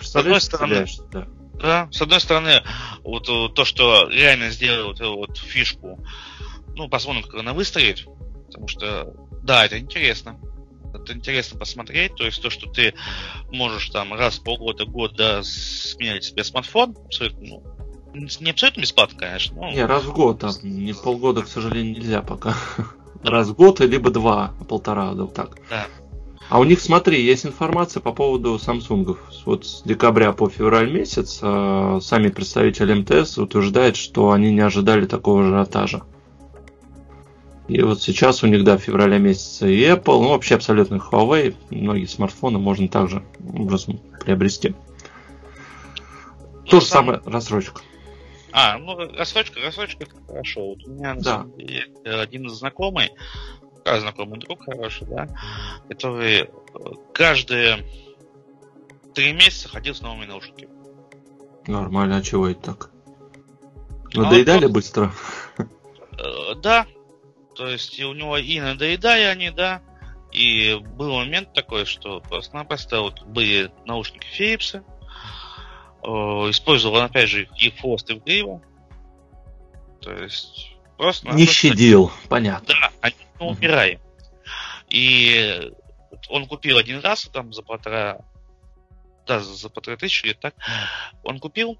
С одной стороны, да. да, с одной стороны, вот э, то, что реально сделали вот эту вот фишку, ну, посмотрим, как она выстрелит, потому что, да, это интересно. Это интересно посмотреть, то есть то, что ты можешь там раз в полгода, год, да, сменять себе смартфон, абсолютно, ну, не абсолютно бесплатно, конечно. Но... Не, раз в год, а не полгода, к сожалению, нельзя пока. Раз в год, либо два, полтора, да, вот так. Да. А у них, смотри, есть информация по поводу Samsung. Вот с декабря по февраль месяц э, сами представители МТС утверждают, что они не ожидали такого ажиотажа. И вот сейчас у них, да, в феврале месяце и Apple, ну вообще абсолютно Huawei, многие смартфоны можно также образом приобрести. То же самое рассрочка. А, ну рассрочка, рассрочка хорошо. Вот у меня да. один знакомый, а, знакомый друг хороший, да, который э, каждые три месяца ходил с новыми наушниками. Нормально, а чего это так? Ну, Надоедали ну, быстро? Э, да. То есть у него и надоедали они, да. И был момент такой, что просто-напросто вот были наушники Philips. Э, использовал, опять же, их хвост и в То есть просто... Не щадил, понятно. Да, они мы умираем. И он купил один раз, там за полтора, да, за полтора тысячи, или так, он купил,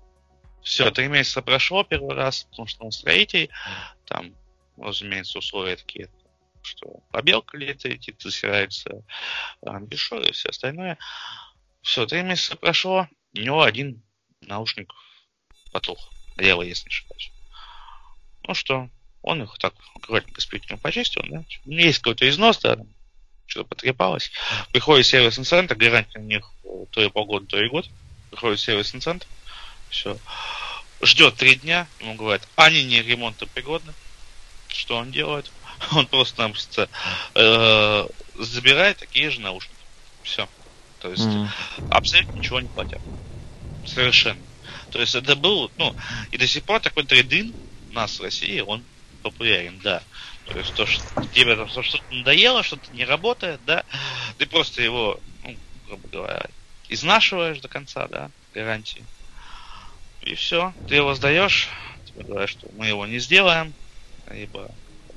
все, три месяца прошло первый раз, потому что он строитель, там, разумеется, условия такие, что побелка летает, засирается амбишор и все остальное. Все, три месяца прошло, у него один наушник потух, левый, если не ошибаюсь. Ну что, он их так аккуратненько спиртом почистил, да, есть какой-то износ, да, что-то потрепалось. Приходит сервисный центр, гарантия у них то и полгода, то и год. Приходит сервисный центр, все. Ждет три дня, ему говорят, они не ремонтопригодны. Что он делает? Он просто-напросто э, забирает такие же наушники. Все. То есть mm. абсолютно ничего не платят. Совершенно. То есть это был, ну, и до сих пор такой трейдин у нас в России, он популярен, да. То есть то, что тебе там что-то надоело, что-то не работает, да, ты просто его, ну, грубо говоря, изнашиваешь до конца, да, гарантии. И все, ты его сдаешь, тебе говорят, что мы его не сделаем, либо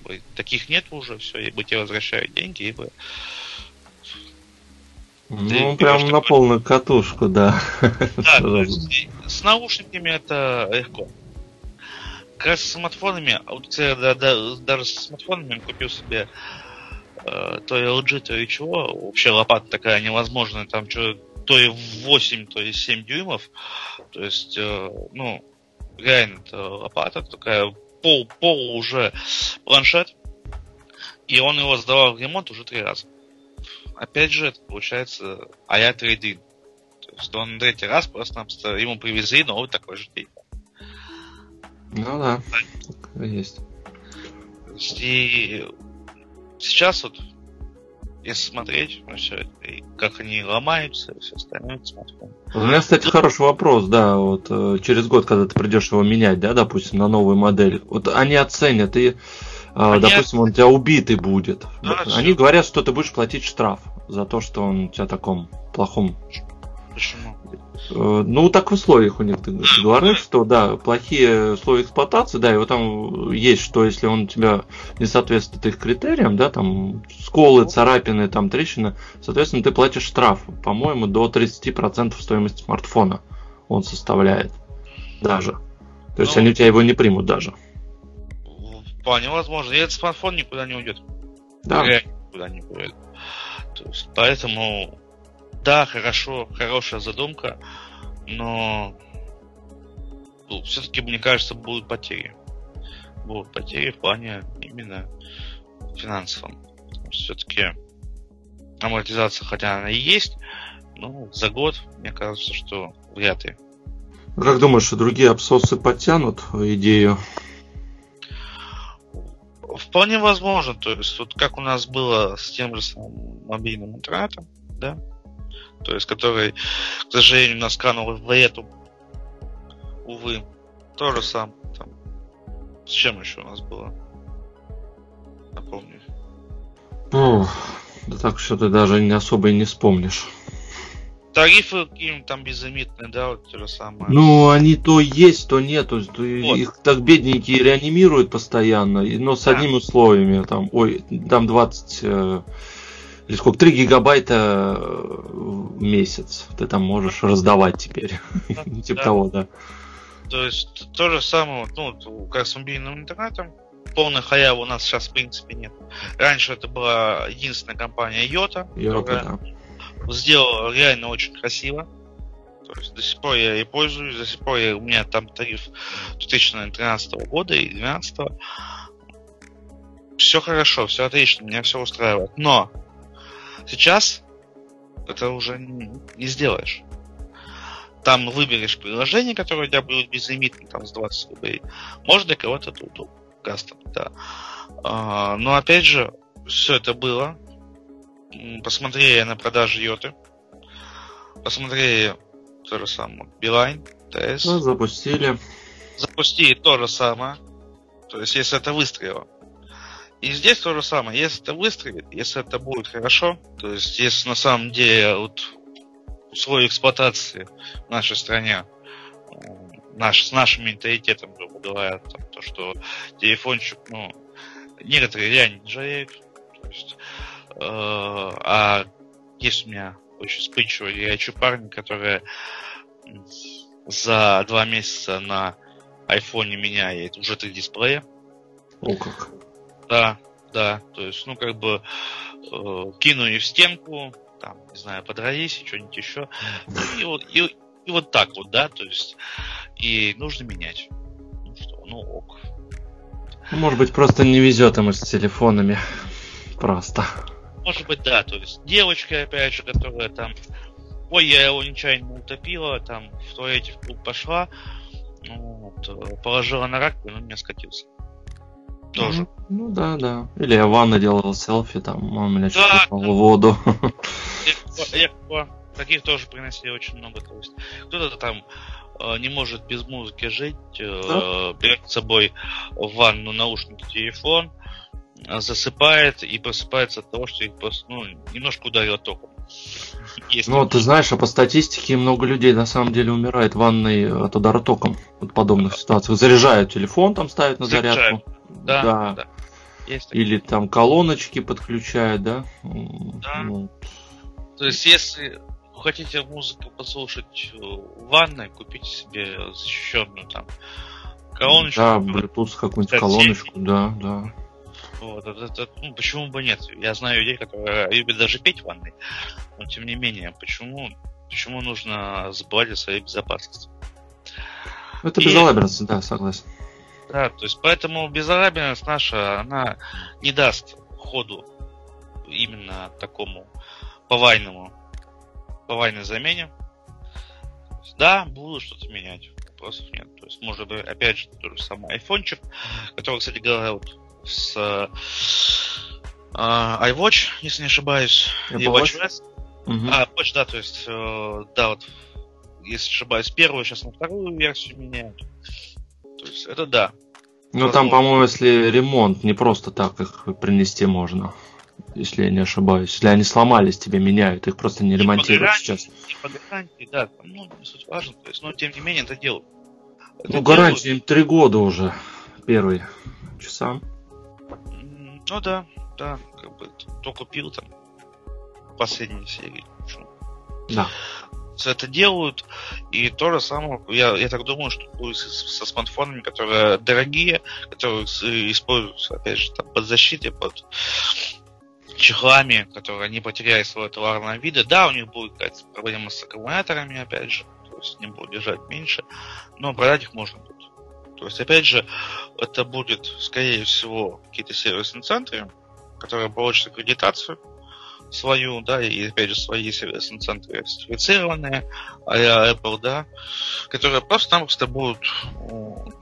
бы таких нет уже, все, либо тебе возвращают деньги, либо ну, ты прям на полную катушку, да. Да, с наушниками это легко. Как раз с смартфонами, а вот да, да, даже с смартфонами купил себе э, то LG, то и чего. Вообще лопата такая невозможная, там что, то и 8, то и 7 дюймов. То есть, э, ну, реально это лопата такая, пол, пол уже планшет. И он его сдавал в ремонт уже три раза опять же, это получается а-я трейдинг. То есть он третий раз просто ему привезли новый такой же телефон. Ну да, да. есть. И сейчас вот, если смотреть на все это, и как они ломаются, и все остальное, смартфон. У меня, кстати, хороший вопрос, да, вот э, через год, когда ты придешь его менять, да, допустим, на новую модель, вот они оценят и а, Они... допустим, он у тебя убитый будет. Да, Они все. говорят, что ты будешь платить штраф за то, что он у тебя таком плохом. Почему? Э, ну, так в условиях у них ты говоришь, что да, плохие условия эксплуатации, да, и вот там есть, что если он у тебя не соответствует их критериям, да, там сколы, царапины, там трещины, соответственно, ты платишь штраф, по-моему, до 30% стоимости смартфона он составляет даже. То есть ну, они у тебя его не примут даже. Вполне возможно. И этот смартфон никуда не уйдет. Да. Реально никуда не уйдет. То есть, поэтому, да, хорошо, хорошая задумка, но ну, все-таки, мне кажется, будут потери. Будут потери в плане именно финансовом. Все-таки амортизация, хотя она и есть, но за год, мне кажется, что вряд ли. Как думаешь, что другие абсосы подтянут идею Вполне возможно, то есть вот как у нас было с тем же самым мобильным интернетом, да, то есть который, к сожалению, нас канул в эту, увы, то же самое, там, с чем еще у нас было, напомню. Ну, да так что ты даже не особо и не вспомнишь тарифы какие там безлимитные, да, вот то же самое. Ну, они то есть, то нет. То есть, вот. Их так бедненькие реанимируют постоянно, но с да. одними условиями. Там, ой, там 20 э, или сколько, 3 гигабайта в месяц ты там можешь раздавать теперь. Да, типа того, да. То есть то же самое, ну, как с мобильным интернетом, полной халявы у нас сейчас в принципе нет. Раньше это была единственная компания Йота, которая да сделал реально очень красиво. То есть до сих пор я и пользуюсь, до сих пор я, у меня там тариф 2013 года и 2012. Все хорошо, все отлично, меня все устраивает. Но сейчас это уже не, сделаешь. Там выберешь приложение, которое у тебя будет безлимитно, там с 20 рублей. Может для кого-то это удобно. Кастом, да. А, но опять же, все это было, посмотрели на продажи Йоты, посмотрели то же самое, Билайн, ТС. Ну, запустили. Запустили то же самое. То есть, если это выстрелило. И здесь то же самое. Если это выстрелит, если это будет хорошо, то есть, если на самом деле вот условия эксплуатации в нашей стране наш, с нашим менталитетом, грубо говоря, там, то, что телефончик, ну, некоторые реально не жалеют. То есть, Э, а есть у меня очень вспыльчивые горячие парни, которые за два месяца на айфоне меняет уже три дисплея. О как. Да, да. То есть, ну, как бы э, кинули в стенку, там, не знаю, подрались, что-нибудь еще. И, вот, и, и вот так вот, да, то есть, и нужно менять. Ну что, ну ок. Может быть, просто не везет им с телефонами. Просто может быть, да, то есть девочка, опять же, которая там, ой, я его нечаянно утопила, там в туалете в клуб пошла, ну, вот, э, положила на раковину, он меня скатился. Тоже. Ну, ну да, да. Или я в ванной делал селфи, там, он меня да, чуть да. в воду. Легко. Таких тоже приносили очень много. То есть кто-то там э, не может без музыки жить, э, да? берет с собой в ванну наушники, телефон, засыпает и просыпается от того, что их просто ну, немножко ударило током. Есть ну, ты знаешь, а по статистике много людей на самом деле умирает в ванной от удара током в подобных ситуациях. Заряжают телефон, там ставят на Заряжают. Да, да. да. Есть Или там колоночки подключают, да? Да. Ну. То есть, если хотите музыку послушать в ванной, купите себе защищенную там колоночку. Да, Bluetooth какую-нибудь колоночку, да, да. Вот, это, это, ну, почему бы нет? Я знаю людей, которые любят даже петь в ванной, но тем не менее, почему, почему нужно забывать о своей безопасности? Это безалаберность, да, согласен. Да, то есть поэтому безалаберность наша, она не даст ходу именно такому повальному, повальной замене. Да, буду что-то менять, вопросов нет. То есть, может быть, опять же, тот же самый айфончик, который, кстати говоря, вот с э, iWatch, если не ошибаюсь, и WatchOS. Угу. А, Watch, да, то есть, э, да, вот, если ошибаюсь, первую, сейчас на вторую версию меняют. То есть, это да. Ну, там, по-моему, если ремонт, не просто так их принести можно если я не ошибаюсь. Если они сломались, тебе меняют, их просто не и ремонтируют гарантии, сейчас. И по гарантии, да, ну, не суть важно, то есть, но тем не менее это делают. Это ну, гарантия им три года уже, первый часа. Ну да, да, как бы кто купил там последние серии. Да. Это делают, и то же самое, я, я так думаю, что будет со, со смартфонами, которые дорогие, которые используются, опять же, там, под защитой, под чехлами, которые не потеряли свое товарное вида. Да, у них будет какая-то проблема с аккумуляторами, опять же, то есть не будут держать меньше, но продать их можно будет. То есть, опять же, это будет, скорее всего, какие-то сервисные центры, которые получат аккредитацию свою, да, и опять же свои сервисные центры сертифицированные, а Apple, да, которые просто-напросто будут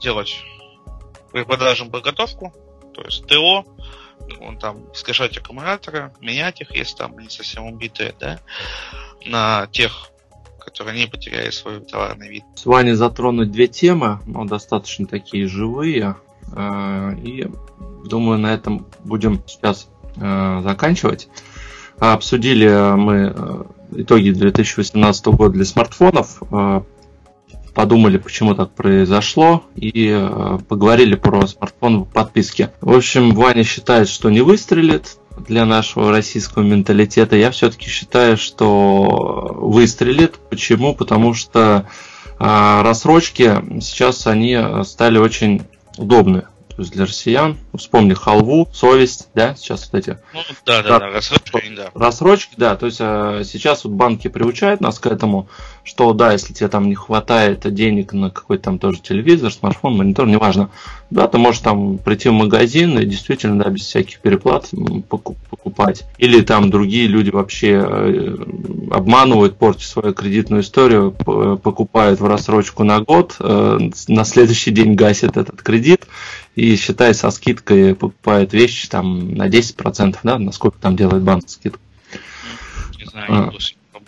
делать при продаже подготовку, то есть ТО, он там скачать аккумуляторы, менять их, если там не совсем убитые, да, на тех, которые не потеряли свой товарный вид. С вами затронуть две темы, но достаточно такие живые. Э, и думаю, на этом будем сейчас э, заканчивать. Обсудили мы э, итоги 2018 года для смартфонов подумали, почему так произошло, и э, поговорили про смартфон в подписке. В общем, Ваня считает, что не выстрелит для нашего российского менталитета. Я все-таки считаю, что выстрелит. Почему? Потому что э, рассрочки сейчас они стали очень удобны то есть для россиян. Вспомни халву, совесть, да, сейчас вот эти. Ну, да, да, да, рассрочки, да. Рассрочки, да, то есть а, сейчас вот банки приучают нас к этому, что да, если тебе там не хватает денег на какой-то там тоже телевизор, смартфон, монитор, неважно, да, ты можешь там прийти в магазин и действительно, да, без всяких переплат покупать. Или там другие люди вообще э, обманывают, портят свою кредитную историю, покупают в рассрочку на год, э, на следующий день гасят этот кредит и считай со скидкой покупают вещи там на 10%, да, насколько там делает банк скидку. Не знаю,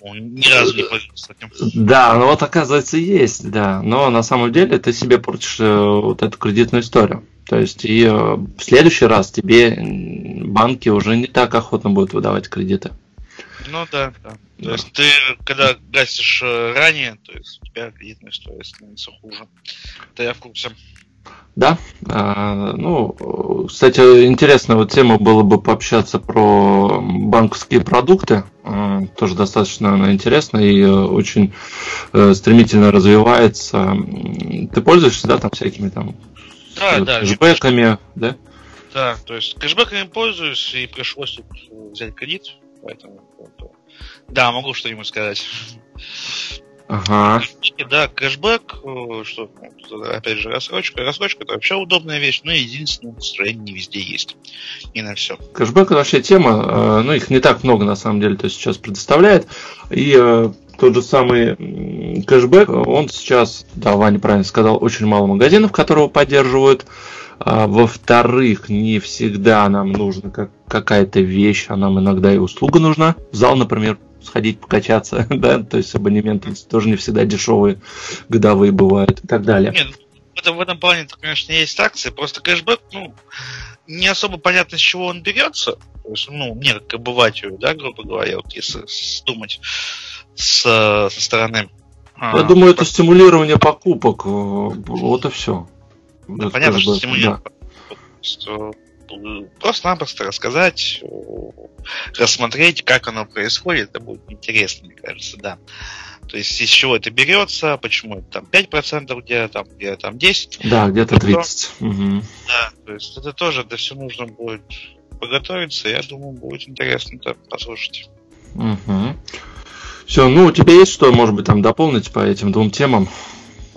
а. ни разу не пользовался этим. Да, ну вот оказывается есть, да. Но на самом деле ты себе портишь э, вот эту кредитную историю. То есть и э, в следующий раз тебе банки уже не так охотно будут выдавать кредиты. Ну да, да. То да. есть ты, когда гасишь э, ранее, то есть у тебя кредитная история становится хуже. Это я в курсе. Да, а, ну, кстати, интересная вот тема было бы пообщаться про банковские продукты, а, тоже достаточно она интересна и очень э, стремительно развивается. Ты пользуешься, да, там всякими там да, да, кэшбэками, да? Да, то есть кэшбэками пользуюсь и пришлось взять кредит, поэтому да, могу что-нибудь сказать. Ага. Да, кэшбэк, э, что, опять же, рассрочка. Рассрочка это вообще удобная вещь, но единственное, настроение не везде есть. И на все. Кэшбэк это вообще тема, э, ну их не так много на самом деле, то есть сейчас предоставляет. И э, тот же самый кэшбэк, он сейчас, да, Ваня правильно сказал, очень мало магазинов, которые поддерживают. А, во-вторых, не всегда нам нужна как, какая-то вещь, а нам иногда и услуга нужна. Зал, например, сходить покачаться, да, то есть абонементы тоже не всегда дешевые, годовые бывают и так далее. Нет, в этом, в этом плане, конечно, есть акции, просто кэшбэк, ну, не особо понятно, с чего он берется. То есть, ну, мне как обывателю, да, грубо говоря, вот если думать с, со стороны. А, Я а, думаю, это стимулирование покупок. Э, вот и все. Да, понятно, что стимулирование да. покупок. Просто-напросто рассказать, рассмотреть, как оно происходит, это будет интересно, мне кажется, да. То есть из чего это берется, почему это там 5%, где там, где там 10%. Да, где-то 30%. Угу. Да, то есть это тоже до всего нужно будет подготовиться, я думаю, будет интересно это послушать. Угу. Все, ну у тебя есть что, может быть, там дополнить по этим двум темам?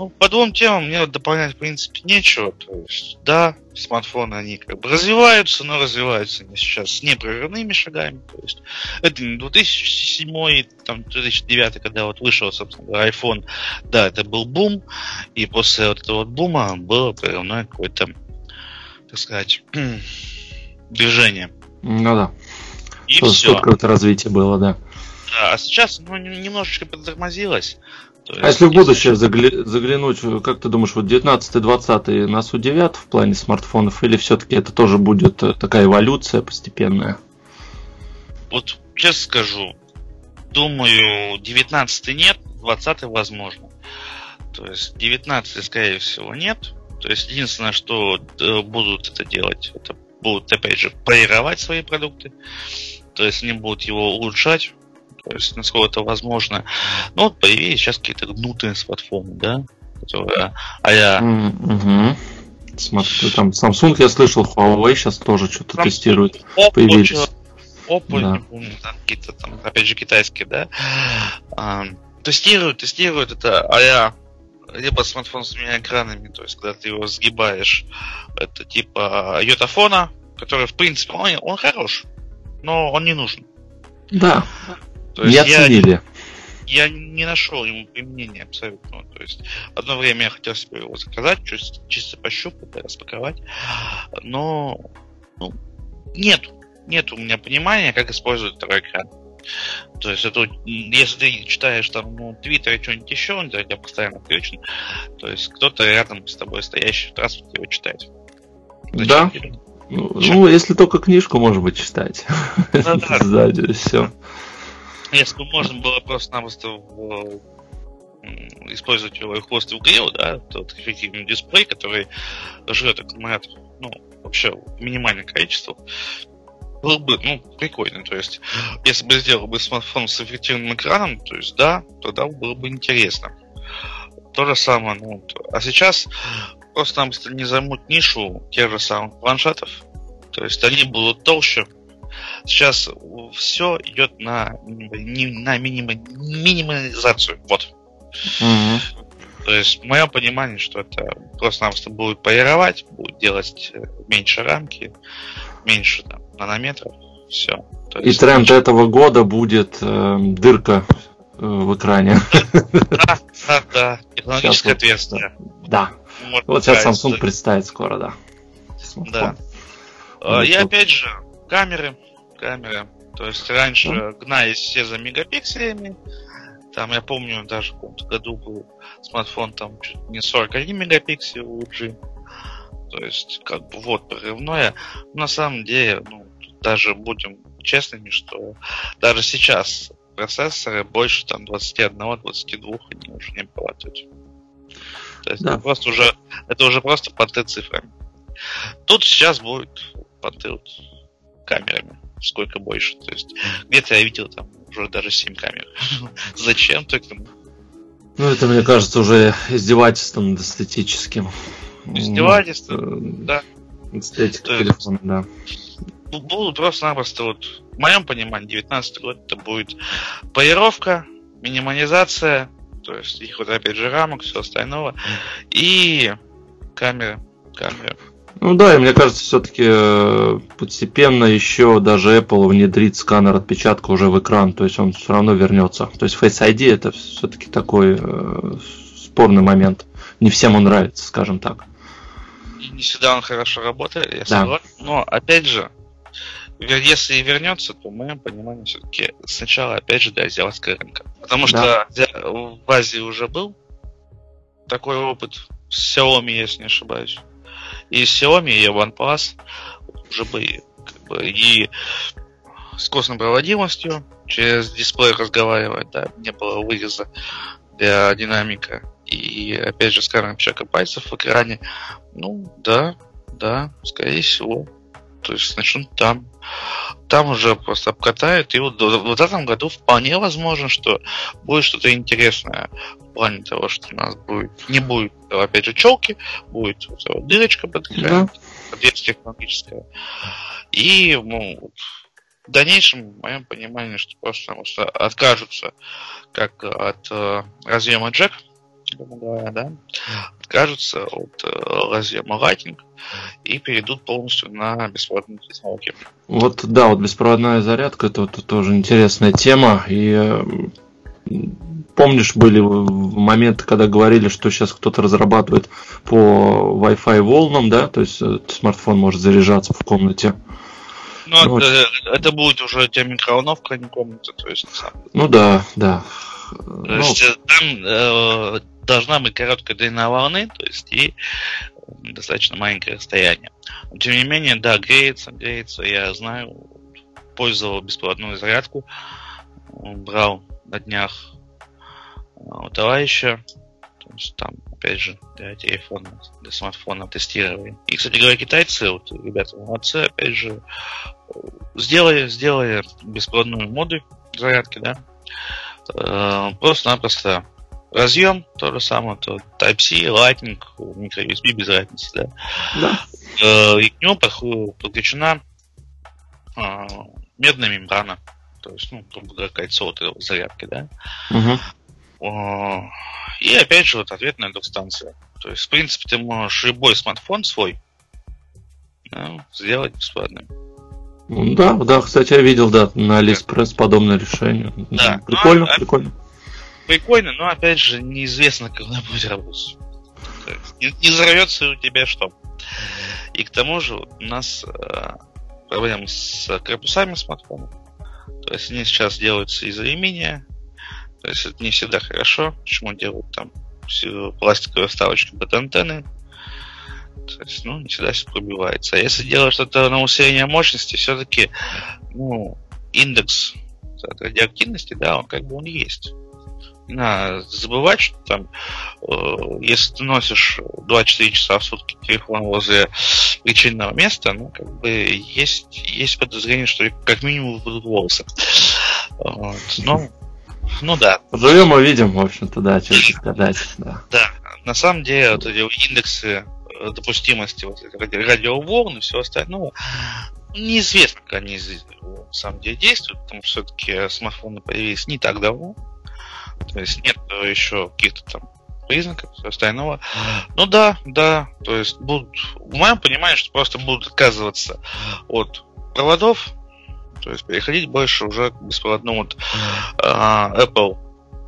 Ну, по двум темам мне дополнять, в принципе, нечего. То есть, да, смартфоны, они как бы развиваются, но развиваются они сейчас с непрерывными шагами. То есть, это не 2007, там, 2009, когда вот вышел, собственно говоря, iPhone, да, это был бум, и после вот этого вот бума было прерывное какое-то, так сказать, движение. Ну да. И Тут все. какое-то развитие было, да. Да, а сейчас ну, немножечко подтормозилось. А если в будущее загля... заглянуть, как ты думаешь, вот 19-20 нас удивят в плане смартфонов, или все-таки это тоже будет э, такая эволюция постепенная? Вот честно скажу, думаю, 19 нет, 20 возможно. То есть 19 скорее всего нет. То есть единственное, что э, будут это делать, это будут опять же полировать свои продукты. То есть они будут его улучшать, то есть насколько это возможно. Ну вот появились сейчас какие-то гнутые смартфоны, да, которые а-я... Mm-hmm. Смотри, там Samsung я слышал, Huawei сейчас тоже что-то Samsung, тестирует. Oppo, появились. Oppo, да. не помню, там какие-то там, опять же, китайские, да. А, тестируют, тестируют это, а я либо смартфон с двумя экранами, то есть когда ты его сгибаешь, это типа йотафона, который в принципе он, он хорош, но он не нужен. Да. То не оценили. Я, я не нашел ему применения абсолютно. То есть одно время я хотел себе его заказать, чисто, чисто пощупать, распаковать, но ну, нет, нет у меня понимания, как использовать второй экран. То есть это, если ты читаешь там, ну, Твиттер и что-нибудь еще, он тебя постоянно включен. То есть кто-то рядом с тобой стоящий в транспорте его читает. Зачем да. Ну, ну, если только книжку, может быть, читать. Да, да. Сзади, все. Если бы можно было просто-напросто использовать его хвост в грил, да, тот эффективный дисплей, который жрет аккумулятор, ну, вообще минимальное количество, был бы, ну, прикольно. То есть, если бы сделал бы смартфон с эффективным экраном, то есть, да, тогда было бы интересно. То же самое, ну, а сейчас просто-напросто не займут нишу тех же самых планшетов. То есть они будут толще, Сейчас все идет на, на минима, минимализацию. Вот. Угу. То есть, мое понимание, что это просто-напросто будет полировать, будет делать э, меньше рамки, меньше там, нанометров, все. И тренд меньше... этого года будет э, дырка э, в экране. Да, да, да. Технологическое ответственное. Да. Вот, сейчас Samsung представит скоро, да. Да. И опять же, камеры, камеры. То есть раньше гнались все за мегапикселями. Там, я помню, даже в каком-то году был смартфон там чуть не 41 мегапиксель LG. То есть, как бы вот прорывное. На самом деле, ну, даже будем честными, что даже сейчас процессоры больше там 21-22 они уже не прорабатывают. То есть да. это просто уже это уже просто понты цифрами. Тут сейчас будет понты вот камерами сколько больше. То есть где-то я видел там уже даже 7 камер. Зачем только? Ну, это, мне кажется, уже издевательством эстетическим. Издевательством, да. Эстетика телефона, да. Будут просто-напросто вот, в моем понимании, 19 год это будет полировка, минимализация, то есть их вот опять же рамок, все остального, и камеры, камеры. Ну да, и мне кажется, все-таки э, постепенно еще даже Apple внедрит сканер отпечатка уже в экран, то есть он все равно вернется. То есть Face ID это все-таки такой э, спорный момент. Не всем он нравится, скажем так. Не всегда он хорошо работает, я да. согласен. Но опять же, если и вернется, то в моем понимании все-таки сначала опять же для азиатского рынка. Потому что да. в Азии уже был такой опыт с Xiaomi, если не ошибаюсь и Xiaomi, и OnePlus уже были как бы, и с костной проводимостью, через дисплей разговаривать, да, не было выреза для динамика. И опять же, скажем, человека пальцев в экране. Ну, да, да, скорее всего. То есть начнут там. Там уже просто обкатают. И вот в этом году вполне возможно, что будет что-то интересное в плане того, что у нас будет не будет, опять же, челки, будет вот дырочка под да. технологическая. И ну, в дальнейшем, в моем понимании, что просто, просто откажутся как от э, разъема джек, грубо говоря, да, откажутся от э, разъема Lightning и перейдут полностью на беспроводную технологию. Вот, да, вот беспроводная зарядка, это вот тоже интересная тема, и э, помнишь, были моменты, когда говорили, что сейчас кто-то разрабатывает по Wi-Fi волнам, да, то есть э, смартфон может заряжаться в комнате. Ну, ну это, это будет уже тебя микроволновка, а не комната, то есть. Ну да, да. То ну, есть там э, должна быть короткая длина волны, то есть и достаточно маленькое расстояние. Но, тем не менее, да, греется, греется, я знаю, пользовал беспроводную зарядку, брал на днях у товарища, то есть там, опять же, для телефона, для смартфона тестировали. И, кстати говоря, китайцы, вот, ребята молодцы, опять же, сделали, сделали беспроводную моду зарядки, да, э, просто-напросто разъем, то же самое, то Type-C, Lightning, micro-USB без разницы, да. да. Э, и к нему подключена э, медная мембрана, то есть, ну, грубо говоря, кольцо вот этой зарядки, да. Угу. И опять же, вот ответная двухстанция. То есть, в принципе, ты можешь любой смартфон свой да, сделать бесплатным. Да, да, кстати, я видел, да, на Алиэкспресс подобное решение. Да. Прикольно, ну, а, прикольно прикольно, но опять же неизвестно, когда будет работать. Не, не взорвется у тебя что. И к тому же у нас э, проблемы с корпусами смартфонов. То есть они сейчас делаются из алюминия. То есть это не всегда хорошо. Почему делают там пластиковые вставочки под антенны. То есть, ну, не всегда все пробивается. А если делать что-то на усиление мощности, все-таки, ну, индекс радиоактивности, да, он как бы он есть надо забывать, что там, э, если ты носишь 24 часа в сутки телефон возле причинного места, ну, как бы есть, есть подозрение, что как минимум будут волосы. Вот. Ну, ну да. Живем увидим, в общем-то, да, что сказать. Да. да, на самом деле, вот эти индексы э, допустимости вот радиоволн и все остальное, неизвестно, как они на самом деле действуют, потому что все-таки смартфоны появились не так давно. То есть нет еще каких-то там признаков остального. Ну да, да, то есть будут, в моем понимании, что просто будут отказываться от проводов, то есть переходить больше уже к беспроводному вот, uh, Apple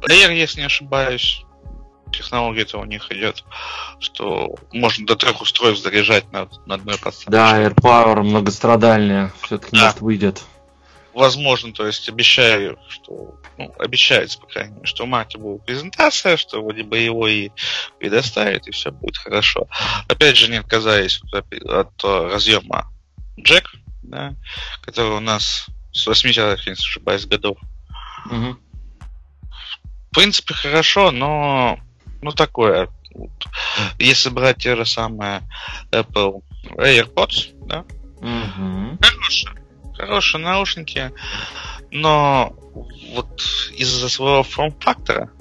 Air, если не ошибаюсь. Технология это у них идет, что можно до трех устройств заряжать на, на одной подстанции. Да, AirPower многострадальная, все-таки да. может выйдет возможно, то есть обещаю, что, ну, обещается, по крайней мере, что в марте будет презентация, что вроде бы его и предоставят, и все будет хорошо. Опять же, не отказаясь от, разъема Джек, да, который у нас с 80-х, если не ошибаюсь, годов. Угу. В принципе, хорошо, но ну такое. Вот. Если брать те же самые Apple AirPods, да, угу. хорошие хорошие наушники, но вот из-за своего форм-фактора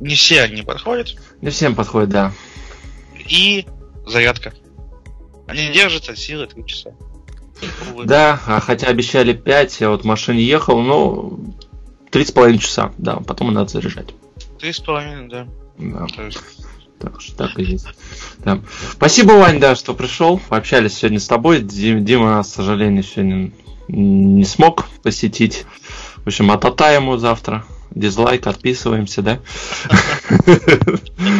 не все они подходят. Не всем подходят, да. И зарядка. Они держатся от силы 3 часа. Да, а хотя обещали 5, я вот в машине ехал, ну, 3,5 часа, да, потом надо заряжать. 3,5, да. Да. Так что так и есть. Да. Спасибо, Вань, да, что пришел. Пообщались сегодня с тобой. Дима, к сожалению, сегодня не смог посетить. В общем, атата ему завтра. Дизлайк, отписываемся, да?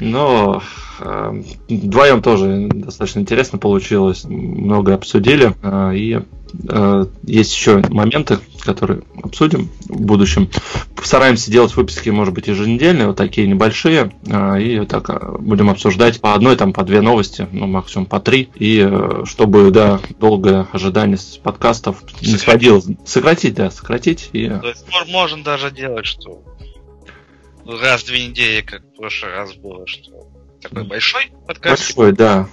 Но э, вдвоем тоже достаточно интересно получилось. Много обсудили. Э, и э, есть еще моменты, которые обсудим в будущем. Стараемся делать выпуски, может быть, еженедельные, вот такие небольшие, и так будем обсуждать по одной, там, по две новости, ну, максимум по три, и э, чтобы, да, долгое ожидание с подкастов не сводилось. Сократить, да, сократить. И... То есть можно даже делать, что раз в две недели, как в прошлый раз было, что такой большой подкаст. Большой, да.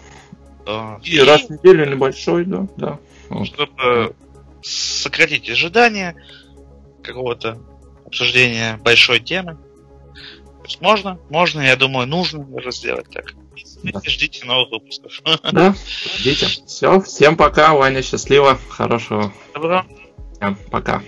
И, и раз в неделю небольшой, да, да. Чтобы сократить ожидания какого-то обсуждения большой темы. То есть можно, можно, я думаю, нужно даже сделать так. Да. Ждите новых выпусков. Да, ждите. Все, всем пока, Ваня, счастливо, хорошего. Добро. Пока.